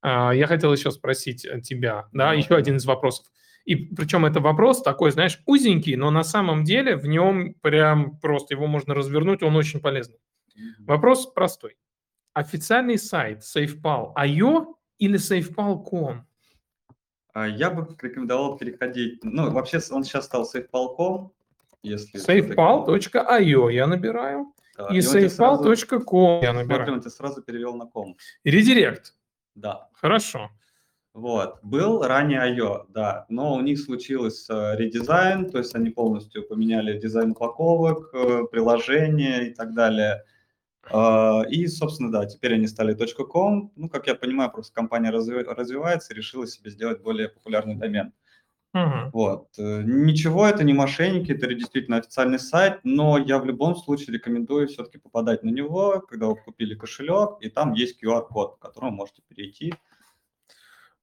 А, я хотел еще спросить тебя, да, еще один из вопросов. И причем это вопрос такой, знаешь, узенький, но на самом деле в нем прям просто его можно развернуть, он очень полезный. Вопрос простой. Официальный сайт SafePal.io или SafePal.com? А, я бы рекомендовал переходить, ну, вообще он сейчас стал SafePal.com, если... SafePal.io я набираю. И safepal.com я набираю. Смотрим, ты сразу перевел на ком. Редирект. Да. Хорошо. Вот. Был ранее IO, да, но у них случился э, редизайн, то есть они полностью поменяли дизайн упаковок, э, приложения и так далее. Э, и, собственно, да, теперь они стали .com. Ну, как я понимаю, просто компания развивается и решила себе сделать более популярный домен. Угу. Вот. Э, ничего, это не мошенники, это действительно официальный сайт, но я в любом случае рекомендую все-таки попадать на него, когда вы купили кошелек, и там есть QR-код, по которому можете перейти.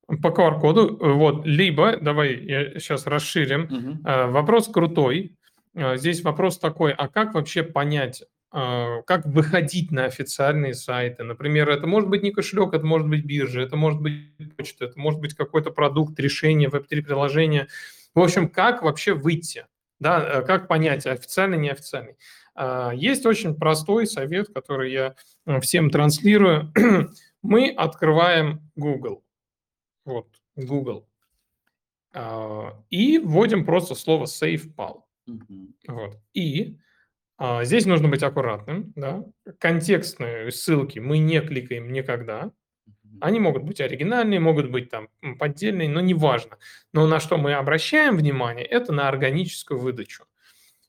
По QR-коду, э, вот, либо, давай я сейчас расширим, угу. вопрос крутой. Здесь вопрос такой, а как вообще понять, как выходить на официальные сайты. Например, это может быть не кошелек, это может быть биржа, это может быть почта, это может быть какой-то продукт, решение, веб-3 приложение. В общем, как вообще выйти, да, э, как понять, официальный, неофициальный. А, есть очень простой совет, который я э, всем транслирую. Мы открываем Google. Вот, Google. А, и вводим просто слово SafePal. Mm-hmm. Вот. И а, здесь нужно быть аккуратным, да. Контекстные ссылки мы не кликаем никогда. Они могут быть оригинальные, могут быть там поддельные, но неважно. Но на что мы обращаем внимание, это на органическую выдачу.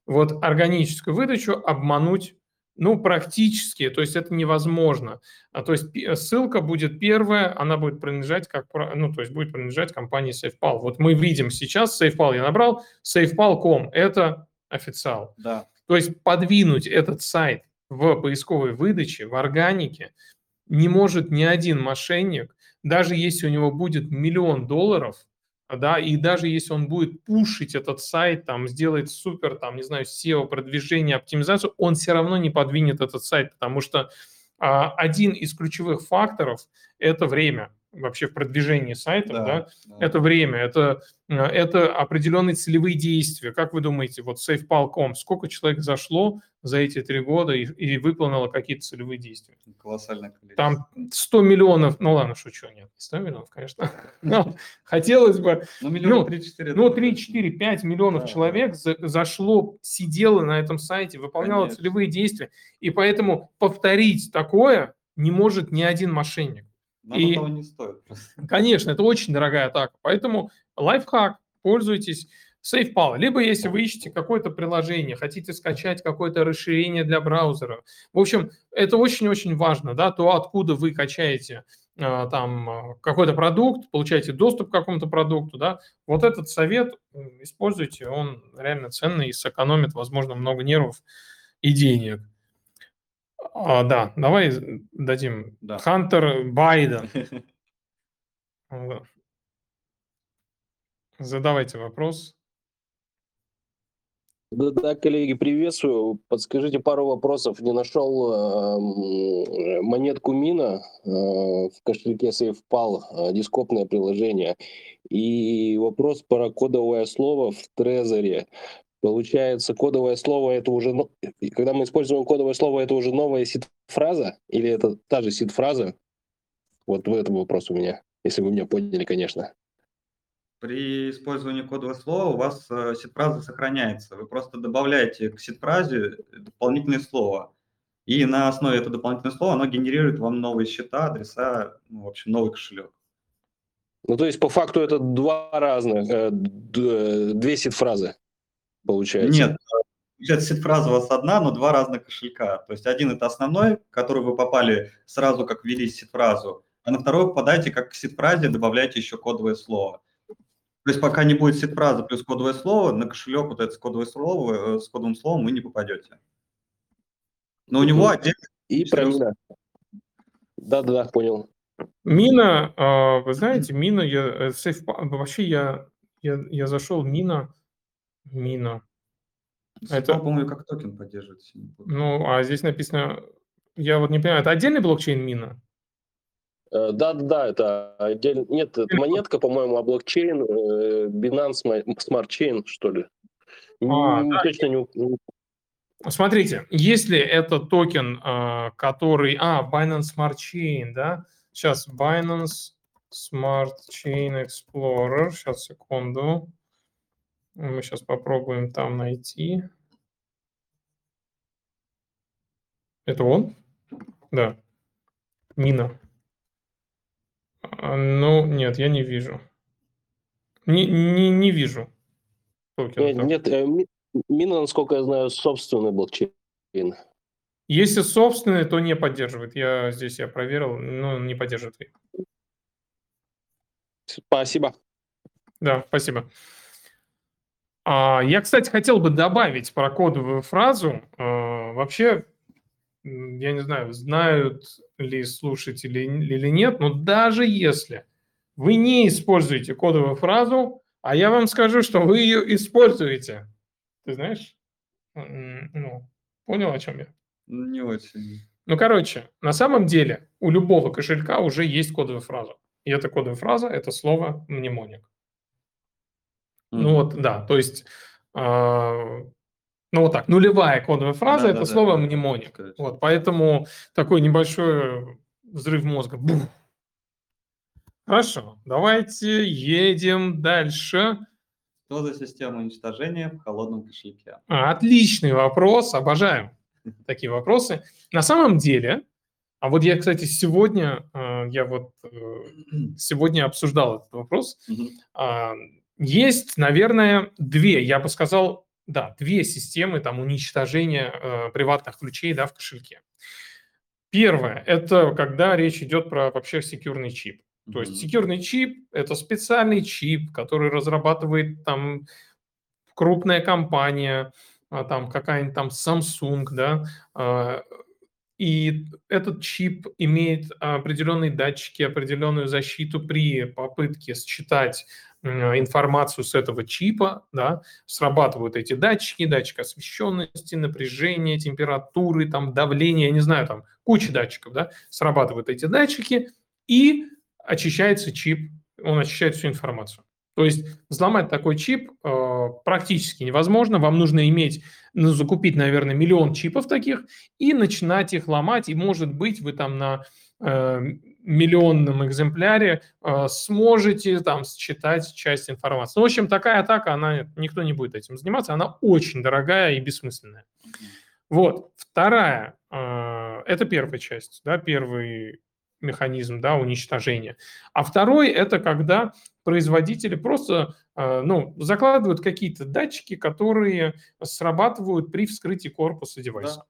Вот органическую выдачу обмануть, ну, практически, то есть это невозможно. А, то есть ссылка будет первая, она будет принадлежать, как, ну, то есть будет принадлежать компании SafePal. Вот мы видим сейчас, SafePal я набрал, SafePal.com – это официал. Да. То есть подвинуть этот сайт в поисковой выдаче, в органике не может ни один мошенник, даже если у него будет миллион долларов, да, и даже если он будет пушить этот сайт, там, сделает супер, там, не знаю, SEO, продвижение, оптимизацию, он все равно не подвинет этот сайт, потому что а, один из ключевых факторов – это время вообще в продвижении сайтов, да, да, да. это время, это, э, это определенные целевые действия. Как вы думаете, вот SafePal.com, сколько человек зашло за эти три года и, и выполнило какие-то целевые действия? Колоссальное количество. Там 100 миллионов, ну ладно, шучу, нет, 100 миллионов, конечно. Хотелось бы... Ну, миллион 3-4. Ну, 3-4-5 ну, миллионов человек зашло, сидело на этом сайте, выполняло целевые действия. И поэтому повторить такое не может ни один мошенник. И, того не стоит. Конечно, это очень дорогая атака. Поэтому лайфхак, пользуйтесь SafePal. Либо если вы ищете какое-то приложение, хотите скачать какое-то расширение для браузера. В общем, это очень-очень важно, да, то, откуда вы качаете а, там а, какой-то продукт, получаете доступ к какому-то продукту, да, вот этот совет используйте, он реально ценный и сэкономит, возможно, много нервов и денег. А, да, давай дадим. Да. Хантер Байден. Задавайте вопрос. Да, да, коллеги, приветствую. Подскажите пару вопросов. Не нашел э, монетку Мина э, в кошельке SafePal, э, дископное приложение. И вопрос про кодовое слово в Трезоре. Получается, кодовое слово это уже, когда мы используем кодовое слово, это уже новая сид-фраза или это та же сид-фраза? Вот в этом вопрос у меня. Если вы меня поняли, конечно. При использовании кодового слова у вас э, сид-фраза сохраняется. Вы просто добавляете к сид-фразе дополнительное слово. И на основе этого дополнительного слова оно генерирует вам новые счета, адреса, ну, в общем, новый кошелек. Ну, то есть, по факту, это два разных, э, д- две сид-фразы, получается. Нет, получается, сид-фраза у вас одна, но два разных кошелька. То есть один это основной, в который вы попали сразу, как ввели сид-фразу, а на второй попадаете, как к сид-фразе добавляете еще кодовое слово. То есть пока не будет сид-фраза плюс кодовое слово, на кошелек вот это с кодовое слово, э, с кодовым словом вы не попадете. Но у него отдельно И правильно. Да-да, понял. Мина, а, вы знаете, мина, я, э, сейф, вообще я, я, я зашел, мина, мина. это... Это- по-моему, как токен поддерживает. не. Ну, а здесь написано, я вот не понимаю, это отдельный блокчейн мина? Э, Да-да, это отдельно. Нет, это монетка, по-моему, а блокчейн, э, Binance Smart Chain, что ли. А, М, да. Точно не... не- Смотрите, если это токен, а, который... А, Binance Smart Chain, да? Сейчас, Binance Smart Chain Explorer. Сейчас, секунду. Мы сейчас попробуем там найти. Это он? Да. Мина. А, Ну, нет, я не вижу. Не, не, не вижу. токена Нет, нет, э, Ми- Мина, насколько я знаю, собственный блокчейн. Если собственный, то не поддерживает. Я здесь я проверил, но не поддерживает. Спасибо. Да, спасибо. А, я, кстати, хотел бы добавить про кодовую фразу. А, вообще, я не знаю, знают ли слушатели или нет, но даже если вы не используете кодовую фразу, а я вам скажу, что вы ее используете. Ты знаешь? Ну, понял, о чем я? Ну, Не очень. Ну, короче, на самом деле у любого кошелька уже есть кодовая фраза. И эта кодовая фраза – это слово мнемоник. Ну вот, да, то есть, а, ну вот так, нулевая кодовая фраза – это Да-да-да, слово да, мнемоник. сказать. Вот, поэтому такой небольшой взрыв мозга. Бух. Хорошо, давайте едем дальше. Что за система уничтожения в холодном кошельке? А, Отличный вопрос, обожаем такие вопросы. На самом деле, а вот я, кстати, сегодня, э, я вот э, сегодня обсуждал этот вопрос. Есть, наверное, две, я бы сказал, да, две системы там уничтожения э, приватных ключей, да, в кошельке. Первое – это когда речь идет про вообще секьюрный чип. То есть секьюрный чип – это специальный чип, который разрабатывает там крупная компания, а, там какая-нибудь там Samsung, да, а, и этот чип имеет определенные датчики, определенную защиту при попытке считать информацию с этого чипа, да, срабатывают эти датчики, датчик освещенности, напряжения, температуры, там, давления, я не знаю, там куча датчиков, да, срабатывают эти датчики, и очищается чип, он очищает всю информацию. То есть взломать такой чип э, практически невозможно. Вам нужно иметь, ну, закупить, наверное, миллион чипов таких и начинать их ломать. И, может быть, вы там на э, миллионном экземпляре э, сможете там считать часть информации. Ну, в общем, такая атака, она никто не будет этим заниматься. Она очень дорогая и бессмысленная. Вот. Вторая, э, это первая часть, да, первый механизм, да, уничтожения. А второй – это когда производители просто э, ну, закладывают какие-то датчики, которые срабатывают при вскрытии корпуса девайса.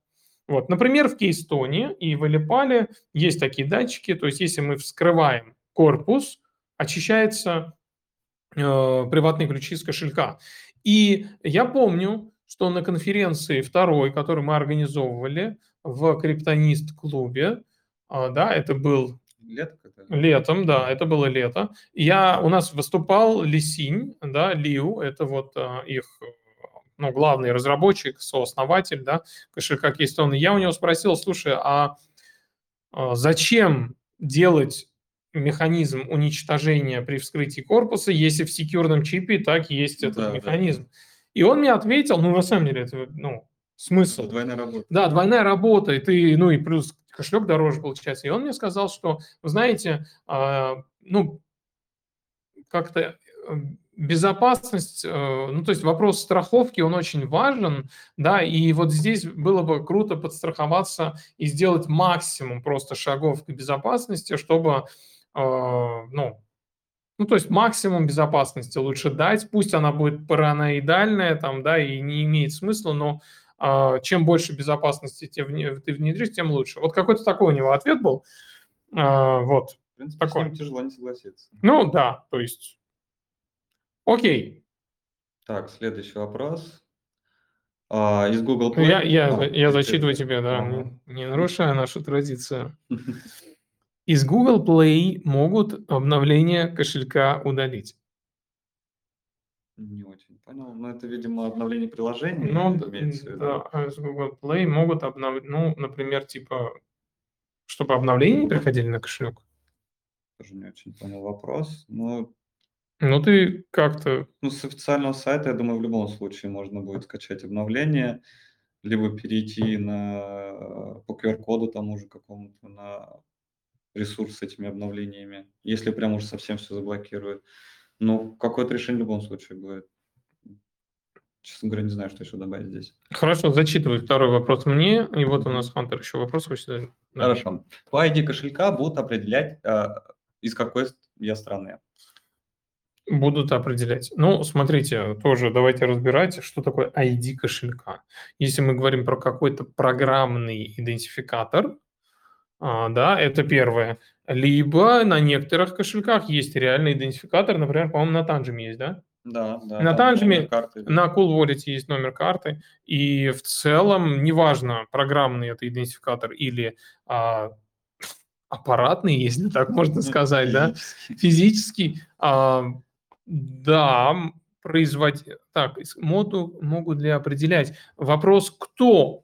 Вот, например, в Кейстоне и в Элипале есть такие датчики, то есть если мы вскрываем корпус, очищается э, приватные ключи с кошелька. И я помню, что на конференции второй, которую мы организовывали в Криптонист-клубе, а, да, это был Лето? Летом, да, это было лето. Я, у нас выступал Лисинь, да, Лиу, это вот а, их э, ну, главный разработчик, сооснователь, да, кошелька Keystone. Я у него спросил, слушай, а, а зачем делать механизм уничтожения при вскрытии корпуса, если в секьюрном чипе так есть этот Да, да. механизм? И он мне ответил, ну, на самом деле, это, ну, смысл. Это двойная работа. Да, двойная работа, и ты, ну и плюс кошелек дороже получается. И он мне сказал, что, вы знаете, а, ну, как-то э, безопасность, э, ну, то есть вопрос страховки, он очень важен, да, и вот здесь было бы круто подстраховаться и сделать максимум просто шагов к безопасности, чтобы, ну, ну, то есть максимум безопасности лучше дать, пусть она будет параноидальная там, да, и не имеет смысла, но э, чем больше безопасности ты внедришь, тем лучше. Вот какой-то такой у него ответ был. Э, вот. В принципе, такой. с ним тяжело не согласиться. Ну, да, то есть... Окей. Так, следующий вопрос. А, из Google Play. Я, я, а, я зачитываю тебе, да, ага. не, нарушая нашу традицию. Из Google Play могут обновление кошелька удалить. Не очень понял. Но это, видимо, обновление приложения. Ну, да, а из Google Play могут обновить, ну, например, типа, чтобы обновления не приходили на кошелек. Тоже не очень понял вопрос. Но ну, ты как-то... Ну, с официального сайта, я думаю, в любом случае можно будет скачать обновление, либо перейти на по QR-коду тому же какому-то, на ресурс с этими обновлениями, если прям уж совсем все заблокирует. Ну, какое-то решение в любом случае будет. Честно говоря, не знаю, что еще добавить здесь. Хорошо, зачитываю второй вопрос мне. И вот у нас Хантер еще вопрос хочет. Хорошо. По ID кошелька будут определять, э, из какой я страны. Будут определять. Ну, смотрите, тоже давайте разбирать, что такое ID кошелька. Если мы говорим про какой-то программный идентификатор, а, да, это первое. Либо на некоторых кошельках есть реальный идентификатор, например, по-моему, на Tanjim есть, да? Да, да. На Tanjim, на Cool Wallet есть номер карты, и в целом, неважно, программный это идентификатор или а, аппаратный, если так можно сказать, да, физический, а, да, производить, так, моду могут ли определять. Вопрос, кто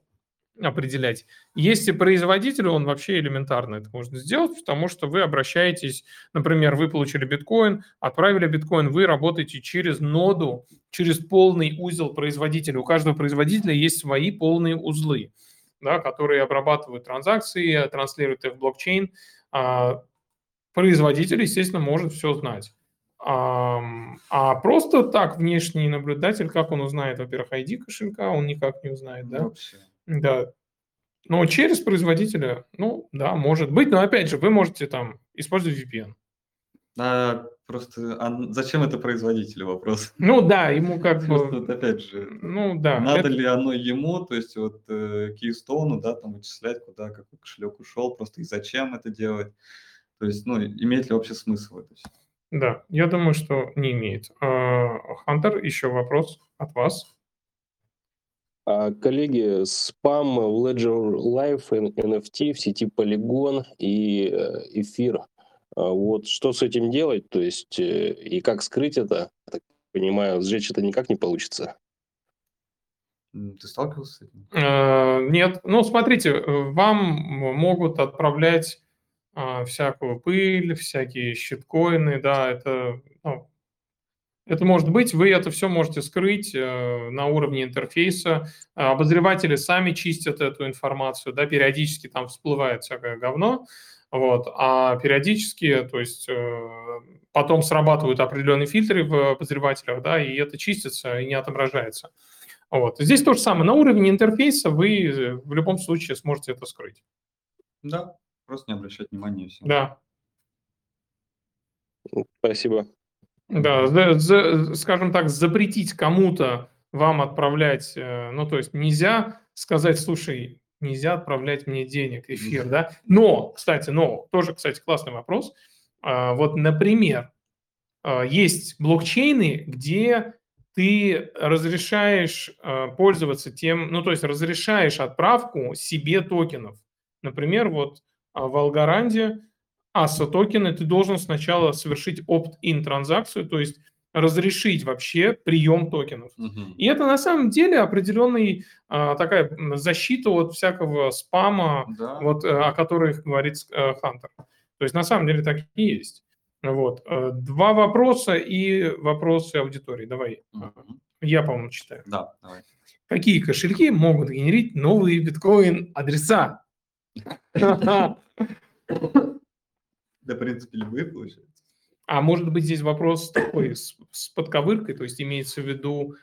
определять. Если производитель, он вообще элементарно это может сделать, потому что вы обращаетесь, например, вы получили биткоин, отправили биткоин, вы работаете через ноду, через полный узел производителя. У каждого производителя есть свои полные узлы, да, которые обрабатывают транзакции, транслируют их в блокчейн. А производитель, естественно, может все знать. А, а просто так внешний наблюдатель, как он узнает, во-первых, ID кошелька, он никак не узнает, да? Вообще. Да. Но через производителя, ну, да, может быть. Но опять же, вы можете там использовать VPN. А, просто а зачем это производителю вопрос? Ну да, ему как бы... Вот, опять же, ну да. Надо это... ли оно ему, то есть вот э, Keystone, да, там вычислять, куда какой кошелек ушел, просто и зачем это делать? То есть, ну, имеет ли вообще смысл это все? Да, я думаю, что не имеет. А, Хантер, еще вопрос от вас. А, коллеги, спам в Ledger Live, NFT в сети Polygon и э, эфир. А, вот что с этим делать, то есть э, и как скрыть это? Так понимаю, сжечь это никак не получится. Ты сталкивался с этим? Нет. Ну, смотрите, вам могут отправлять всякую пыль, всякие щиткоины, да, это ну, это может быть, вы это все можете скрыть э, на уровне интерфейса. Обозреватели сами чистят эту информацию, да, периодически там всплывает всякое говно, вот, а периодически, то есть э, потом срабатывают определенные фильтры в обозревателях, да, и это чистится и не отображается. Вот. Здесь то же самое. На уровне интерфейса вы э, в любом случае сможете это скрыть. Да, просто не обращать внимания. Все. Да. Спасибо. Да, за, за, скажем так, запретить кому-то вам отправлять, э, ну, то есть нельзя сказать, слушай, нельзя отправлять мне денег, эфир, да? Но, кстати, но, тоже, кстати, классный вопрос. А, вот, например, а, есть блокчейны, где ты разрешаешь а, пользоваться тем, ну, то есть разрешаешь отправку себе токенов. Например, вот в Алгаранде ASA токены, ты должен сначала совершить opt-in транзакцию, то есть разрешить вообще прием токенов. Угу. И это на самом деле определенный а, такая защита от всякого спама, да. вот, о которой говорит а, Хантер. То есть на самом деле так и есть. Вот. Э, два вопроса и вопросы аудитории. Давай. Угу. Я, по-моему, читаю. Да, давай. Какие кошельки могут генерить новые биткоин-адреса? Да, в принципе, любые получается. А может быть здесь вопрос такой с, с подковыркой, то есть имеется в виду,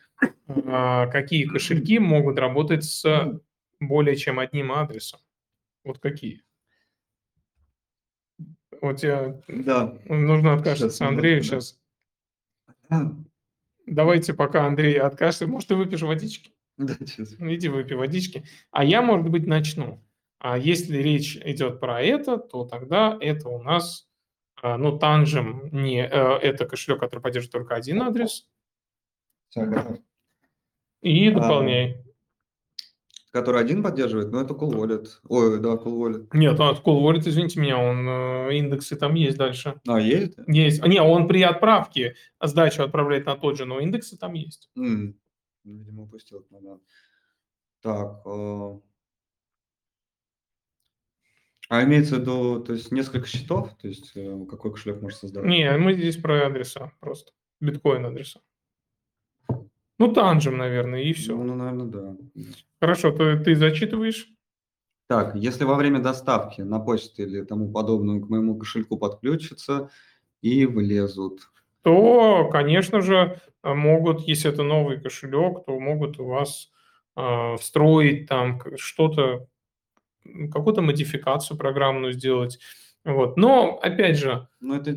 а, какие кошельки могут работать с более чем одним адресом? Вот какие? Вот тебе Да. нужно откашляться Сейчас, Андрею минутку, да. сейчас. Давайте пока Андрей откашляет. Может, ты выпьешь водички? Да, сейчас. Иди выпей водички. А я, может быть, начну. А если речь идет про это, то тогда это у нас, а, ну, Tangem не, э, это кошелек, который поддерживает только один адрес. Всё, готов. И А, дополняй. Который один поддерживает, ну это Cool Wallet. Ой, да, Cool Wallet. Нет, а Cool Wallet, извините меня, он э, индексы там есть дальше. А, есть? Есть. Не, он при отправке сдачу отправляет на тот же, но индексы там есть. М, Видимо, упустил этот момент. Так. А имеется в виду, то есть несколько счетов, то есть э, какой кошелек может создать? Не, мы здесь про адреса просто. Биткоин адреса. Ну, Tangem, наверное, и все. Ну, наверное, да. Хорошо, то ты зачитываешь? Так, если во время доставки на почте или тому подобное к моему кошельку подключатся и влезут. то, конечно же, могут, если это новый кошелек, то могут у вас э, встроить там что-то, какую-то модификацию программную сделать. Вот. Но, опять же, Но это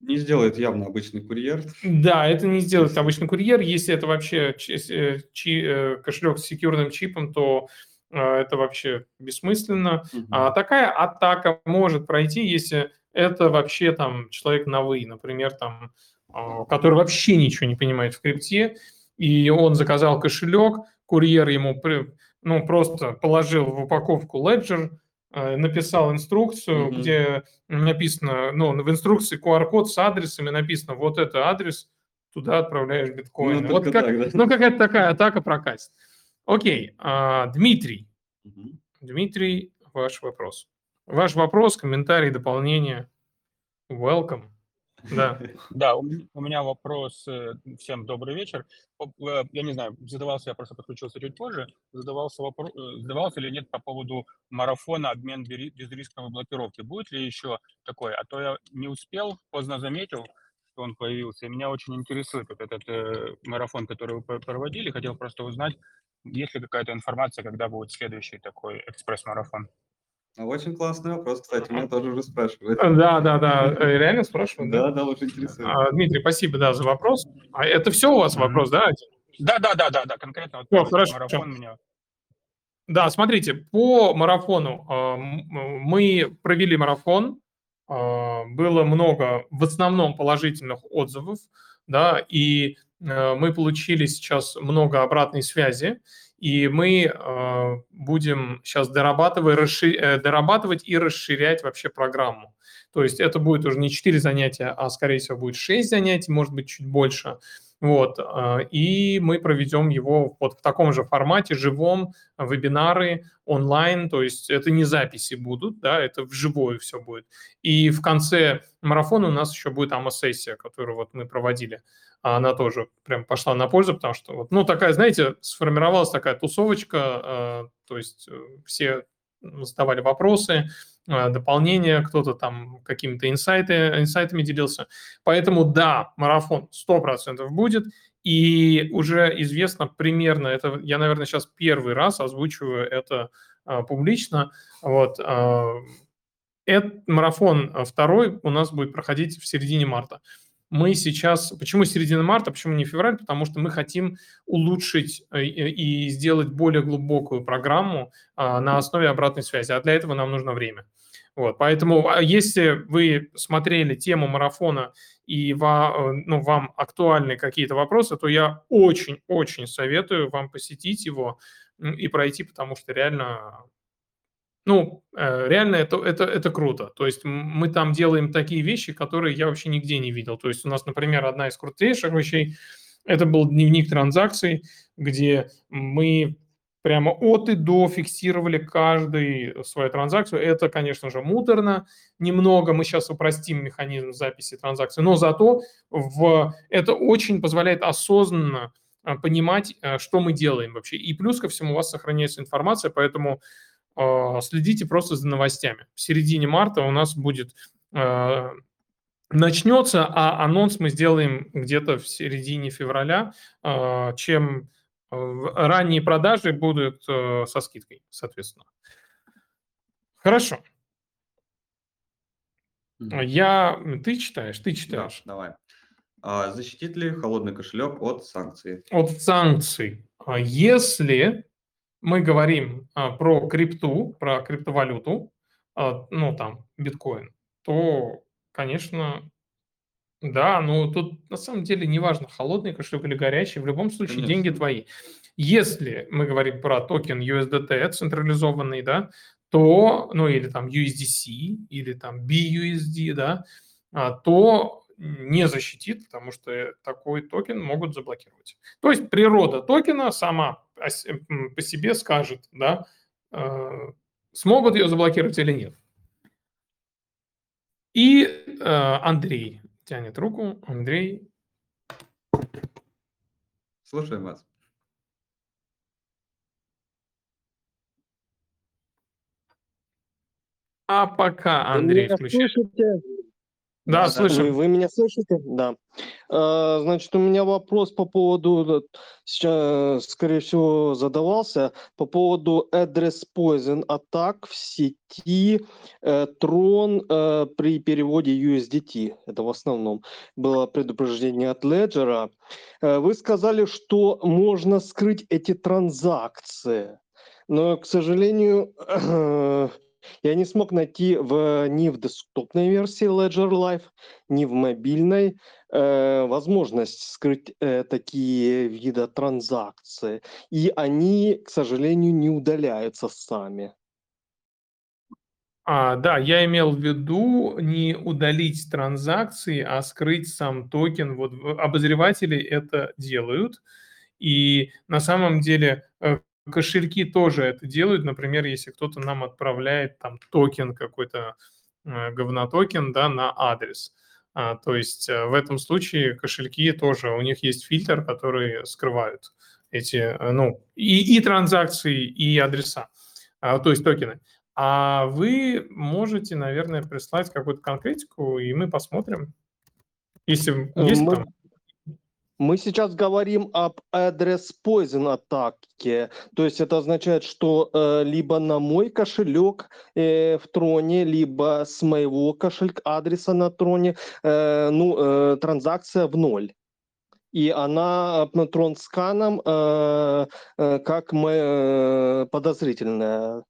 не сделает явно обычный курьер. да, это не сделает обычный курьер. Если это вообще чи- э, чи- э, кошелек с секьюрным чипом, то э, это вообще бессмысленно. А такая атака может пройти, если это вообще там человек на «вы», например, там, а, который вообще ничего не понимает в крипте, и он заказал кошелек, курьер ему ну, просто положил в упаковку Ledger, э, написал инструкцию, Мгм. где написано, ну, в инструкции QR-код с адресами написано, вот это адрес, туда отправляешь биткоин. Ну, вот как, так, да. ну, какая-то такая атака прокатит. Окей, а, Дмитрий, Мгм. Дмитрий, ваш вопрос. Ваш вопрос, комментарий, дополнение. Welcome. Да. Да, у меня вопрос. э, Всем добрый вечер. Э, Я не знаю, задавался, я просто подключился чуть позже, задавался вопрос, задавался или нет по поводу марафона обмен безрисковой блокировки. Будет ли еще такой? А то я не успел, поздно заметил, что он появился. И меня очень интересует вот этот э, марафон, который вы пр- проводили. Хотел просто узнать, есть ли какая-то информация, когда будет следующий такой экспресс-марафон. Очень классный вопрос, кстати, меня тоже уже спрашивают. Да, да, да. Э, Реально спрашивают? Да, да, очень интересует. А, Дмитрий, спасибо, да, за вопрос. А это все у вас вопрос, да? Да, да, да, да, да, конкретно вот этот хорошо. марафон меня Да, смотрите, по марафону а, мы провели марафон, а, было много, в основном положительных отзывов, да, и э, мы получили сейчас много обратной связи, и мы э, будем сейчас дорабатывать, расши- э, дорабатывать и расширять вообще программу. То есть это будет уже не 4 занятия, а скорее всего будет 6 занятий, может быть чуть больше. Вот, э, и мы проведем его вот в таком же формате, живом, вебинары онлайн, то есть это не записи будут, да, это вживую все будет. И в конце марафона у нас еще будет АМА-сессия, которую вот мы проводили. А Она тоже прям пошла на пользу, потому что, вот, ну, такая, знаете, сформировалась такая тусовочка, э, то есть э, все задавали вопросы, э, дополнения, кто-то там какими-то инсайты, инсайтами делился. Поэтому да, марафон 100% будет, и уже известно примерно, это я, наверное, сейчас первый раз озвучиваю это а, публично, вот, а, этот марафон второй у нас будет проходить в середине марта. Мы сейчас, почему середина марта, почему не февраль, потому что мы хотим улучшить э, и сделать более глубокую программу а, на основе обратной связи, а для этого нам нужно время. Вот, поэтому, а если вы смотрели тему марафона и э, ну, вам актуальны какие-то вопросы, то я очень-очень советую вам посетить его и пройти, потому что реально, ну, э, реально это, это, это круто. То есть мы там делаем такие вещи, которые я вообще нигде не видел. То есть у нас, например, одна из крутейших вещей, это был дневник транзакций, где мы прямо от и до фиксировали каждую свою транзакцию. Это, конечно же, муторно немного. Мы сейчас упростим механизм записи транзакций, но зато в, это очень позволяет осознанно а, понимать, а, что мы делаем вообще. И плюс ко всему у вас сохраняется информация, поэтому следите просто за новостями. В середине марта у нас будет а, начнется, а анонс мы сделаем где-то в середине февраля, а, чем ранние продажи будут со скидкой, соответственно. Хорошо. Я... Ты читаешь? Ты читаешь. Да, давай. А защитит ли холодный кошелек от санкций? От санкций. А если мы говорим а, про крипту, про криптовалюту, а, ну там биткоин, то, конечно, да, но тут на самом деле неважно, холодный кошелек или горячий, в любом случае Конечно. деньги твои. Если мы говорим про токен USDT централизованный, да, то, ну или там USDC, или там BUSD, да, то не защитит, потому что такой токен могут заблокировать. То есть природа токена сама по себе скажет, да, э, смогут ее заблокировать или нет. И э, Андрей тянет руку. Андрей. Слушаем вас. А пока Андрей включает. Да, слышим. Вы, вы меня слышите? Да. А, значит, у меня вопрос по поводу, сейчас, скорее всего, задавался, по поводу address poison атак в сети э, Tron э, при переводе USDT. Это в основном было предупреждение от Ledger. Э, вы сказали, что можно скрыть эти транзакции. Но, к сожалению, Я не смог найти в, ни в десктопной версии Ledger Live, ни в мобильной э, возможность скрыть э, такие виды транзакций. И они, к сожалению, не удаляются сами. А, да, я имел в виду не удалить транзакции, а скрыть сам токен. Вот обозреватели это делают. И на самом деле э, кошельки тоже это делают. Например, если кто-то нам отправляет там токен какой-то, э, говнотокен, да, на адрес. А, то есть э, в этом случае кошельки тоже, у них есть фильтр, который скрывают эти, э, ну, и, и транзакции, и адреса, а, то есть токены. А вы можете, наверное, прислать какую-то конкретику, и мы посмотрим, если есть мы, там. Мы сейчас говорим об адрес poison атаке. То есть это означает, что э, либо на мой кошелек э, в троне, либо с моего кошелька адреса на троне, э, ну, э, транзакция в ноль. И она э, трон сканом э, э, как мы, э, подозрительная.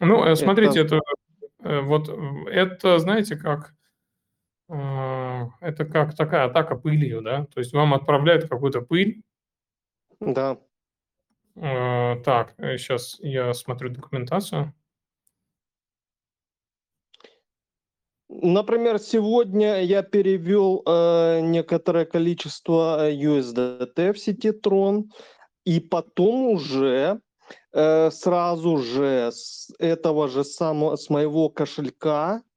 Ну, э, смотрите, это, это вот это, знаете, как это как такая атака пылью, да? То есть вам отправляют какую-то пыль. Да. А, так, сейчас э, я смотрю документацию. Например, сегодня я перевел э, некоторое количество USDT в сети Tron, и потом уже э, сразу же с этого же самого, с моего кошелька Э,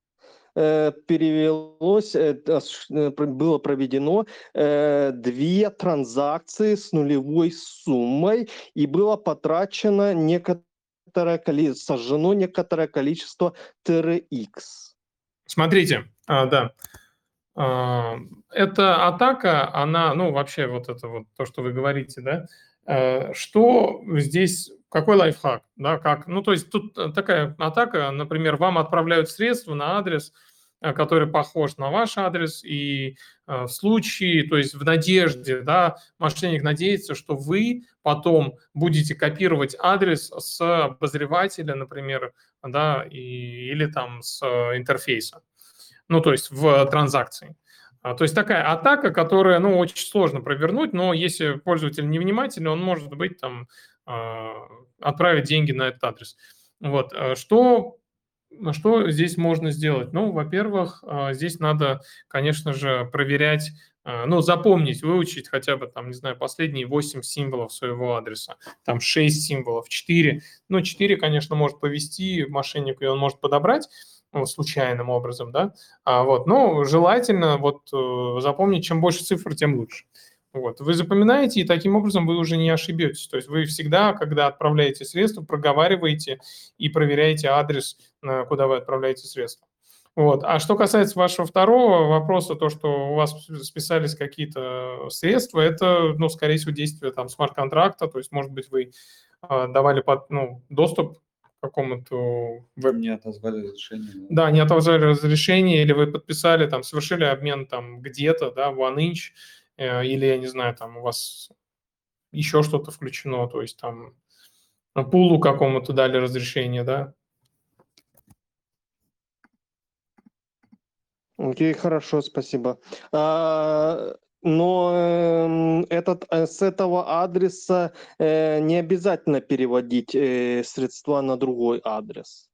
перевелось, э, э, было проведено две транзакции с нулевой суммой и было потрачено некоторое количество, сожжено некоторое количество TRX. Смотрите, а, да, а, эта атака, она, ну, вообще вот это вот то, что вы говорите, да, что здесь какой лайфхак? Да, как? Ну, то есть тут э, такая атака, например, вам отправляют средства на адрес, э, который похож на ваш адрес, и э, в случае, то есть в надежде, да, мошенник надеется, что вы потом будете копировать адрес с обозревателя, например, да, и, или там с интерфейса, ну, то есть в транзакции. А, то есть такая атака, которая, ну, очень сложно провернуть, но если пользователь невнимательный, он может быть там отправить деньги на этот адрес. Вот. А что, что здесь можно сделать? Ну, во-первых, а, здесь надо, конечно же, проверять, ну, запомнить, выучить хотя бы, там, не знаю, последние 8 символов своего адреса, там 6 символов, 4. Ну, 4, конечно, может повести мошеннику, и он может подобрать, ну, случайным образом, да, а, вот, но желательно вот э, запомнить, чем больше цифр, тем лучше. Вот. Вы запоминаете, и таким образом вы уже не ошибетесь. То есть вы всегда, когда отправляете средства, проговариваете и проверяете адрес, куда вы отправляете средства. Вот. А что касается вашего второго вопроса, то, что у вас списались какие-то средства, это, ну, скорее всего, действие там смарт-контракта, то есть, может быть, вы э, давали под, ну, доступ к какому-то веб... Не отозвали разрешение. Да, не отозвали разрешение, или вы подписали, там, совершили обмен там где-то, да, в OneInch, э, или, я не знаю, там у вас еще что-то включено, то есть там пулу какому-то дали разрешение, да, Окей, хорошо, спасибо. А, но э, этот, э, с этого адреса э, не обязательно переводить э, средства на другой адрес.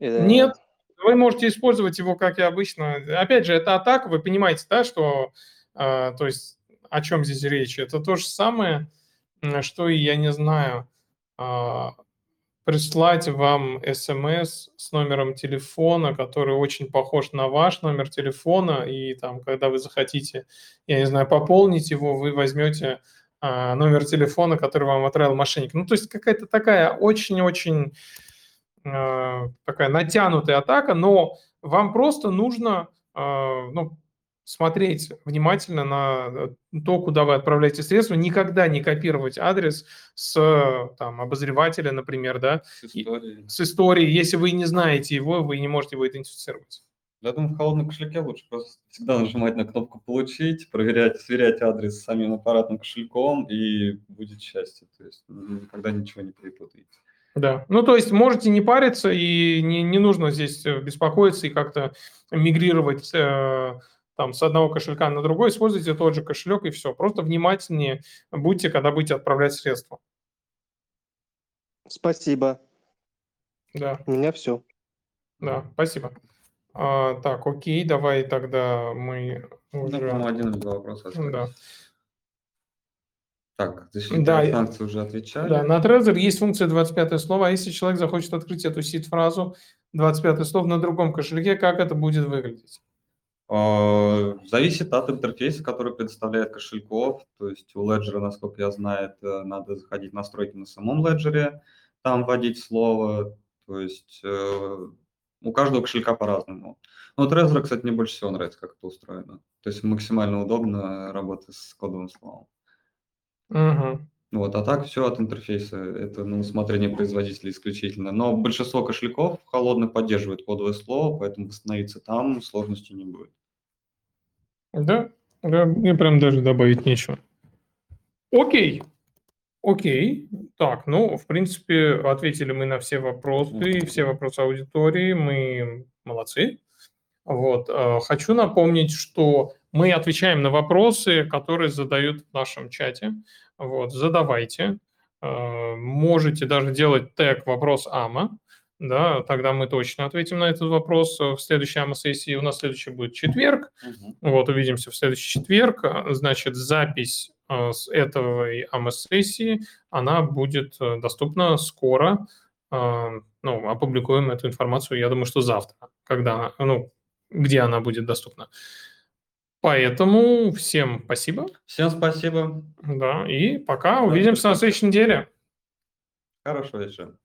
Э, Нет, вы можете использовать его, как и обычно. Опять же, это атака, вы понимаете, да, что, э, то есть, о чем здесь речь? Это то же самое, что и, я не знаю, э, прислать вам смс с номером телефона, который очень похож на ваш номер телефона, и там, когда вы захотите, я не знаю, пополнить его, вы возьмете а, номер телефона, который вам отправил мошенник. Ну, то есть какая-то такая очень-очень а, такая натянутая атака, но вам просто нужно а, ну, смотреть внимательно на э, то, куда вы отправляете средства, никогда не копировать адрес с там, обозревателя, например, да, с историей. Если вы не знаете его, вы не можете его идентифицировать. Я думаю, в холодном кошельке лучше просто всегда нажимать на кнопку «Получить», проверять, сверять адрес с самим аппаратным кошельком, и будет счастье. То есть никогда ничего не перепутаете. Да, ну то есть можете не париться, и не, не нужно здесь э, беспокоиться и как-то мигрировать э, там с одного кошелька на другой, используйте тот же кошелек и все. Просто внимательнее будьте, когда будете отправлять средства. Спасибо. Да. У меня все. Да, спасибо. А, так, окей, давай тогда мы уже... Да, один или два вопроса. Да. Так, да, санкций уже отвечали. Да, на Trezor есть функция 25 слово, а если человек захочет открыть эту сид-фразу 25 слово на другом кошельке, как это будет выглядеть? А, зависит от интерфейса, который предоставляет кошельков. То есть у Ledger, насколько я знаю, надо заходить в настройки на самом Ledger, там вводить слово. То есть э, у каждого кошелька по-разному. Но вот Trezor, кстати, мне больше всего нравится, как это устроено. То есть максимально удобно работать с кодовым словом. Угу. Вот, а так все от интерфейса. Это на усмотрение производителя исключительно. Но большинство кошельков холодно поддерживает кодовое слово, поэтому восстановиться там сложности не будет. Да, да, мне прям даже добавить нечего. Окей. Окей. Так, ну, в принципе, ответили мы на все вопросы, все вопросы аудитории. Мы молодцы. Вот. Э, хочу напомнить, что мы отвечаем на вопросы, которые задают в нашем чате. Вот, задавайте. Э, можете даже делать тег «Вопрос АМА», да, тогда мы точно ответим на этот вопрос в следующей АМА-сессии. У нас следующий будет четверг. Угу. Вот, увидимся в следующий четверг. Значит, запись э, с этой АМА-сессии, она будет э, доступна скоро. Ну, опубликуем эту информацию, я думаю, что завтра, когда, ну, где она будет доступна. Поэтому всем спасибо. Всем спасибо. Да, и пока. Увидимся на следующей неделе. Хорошего вечера.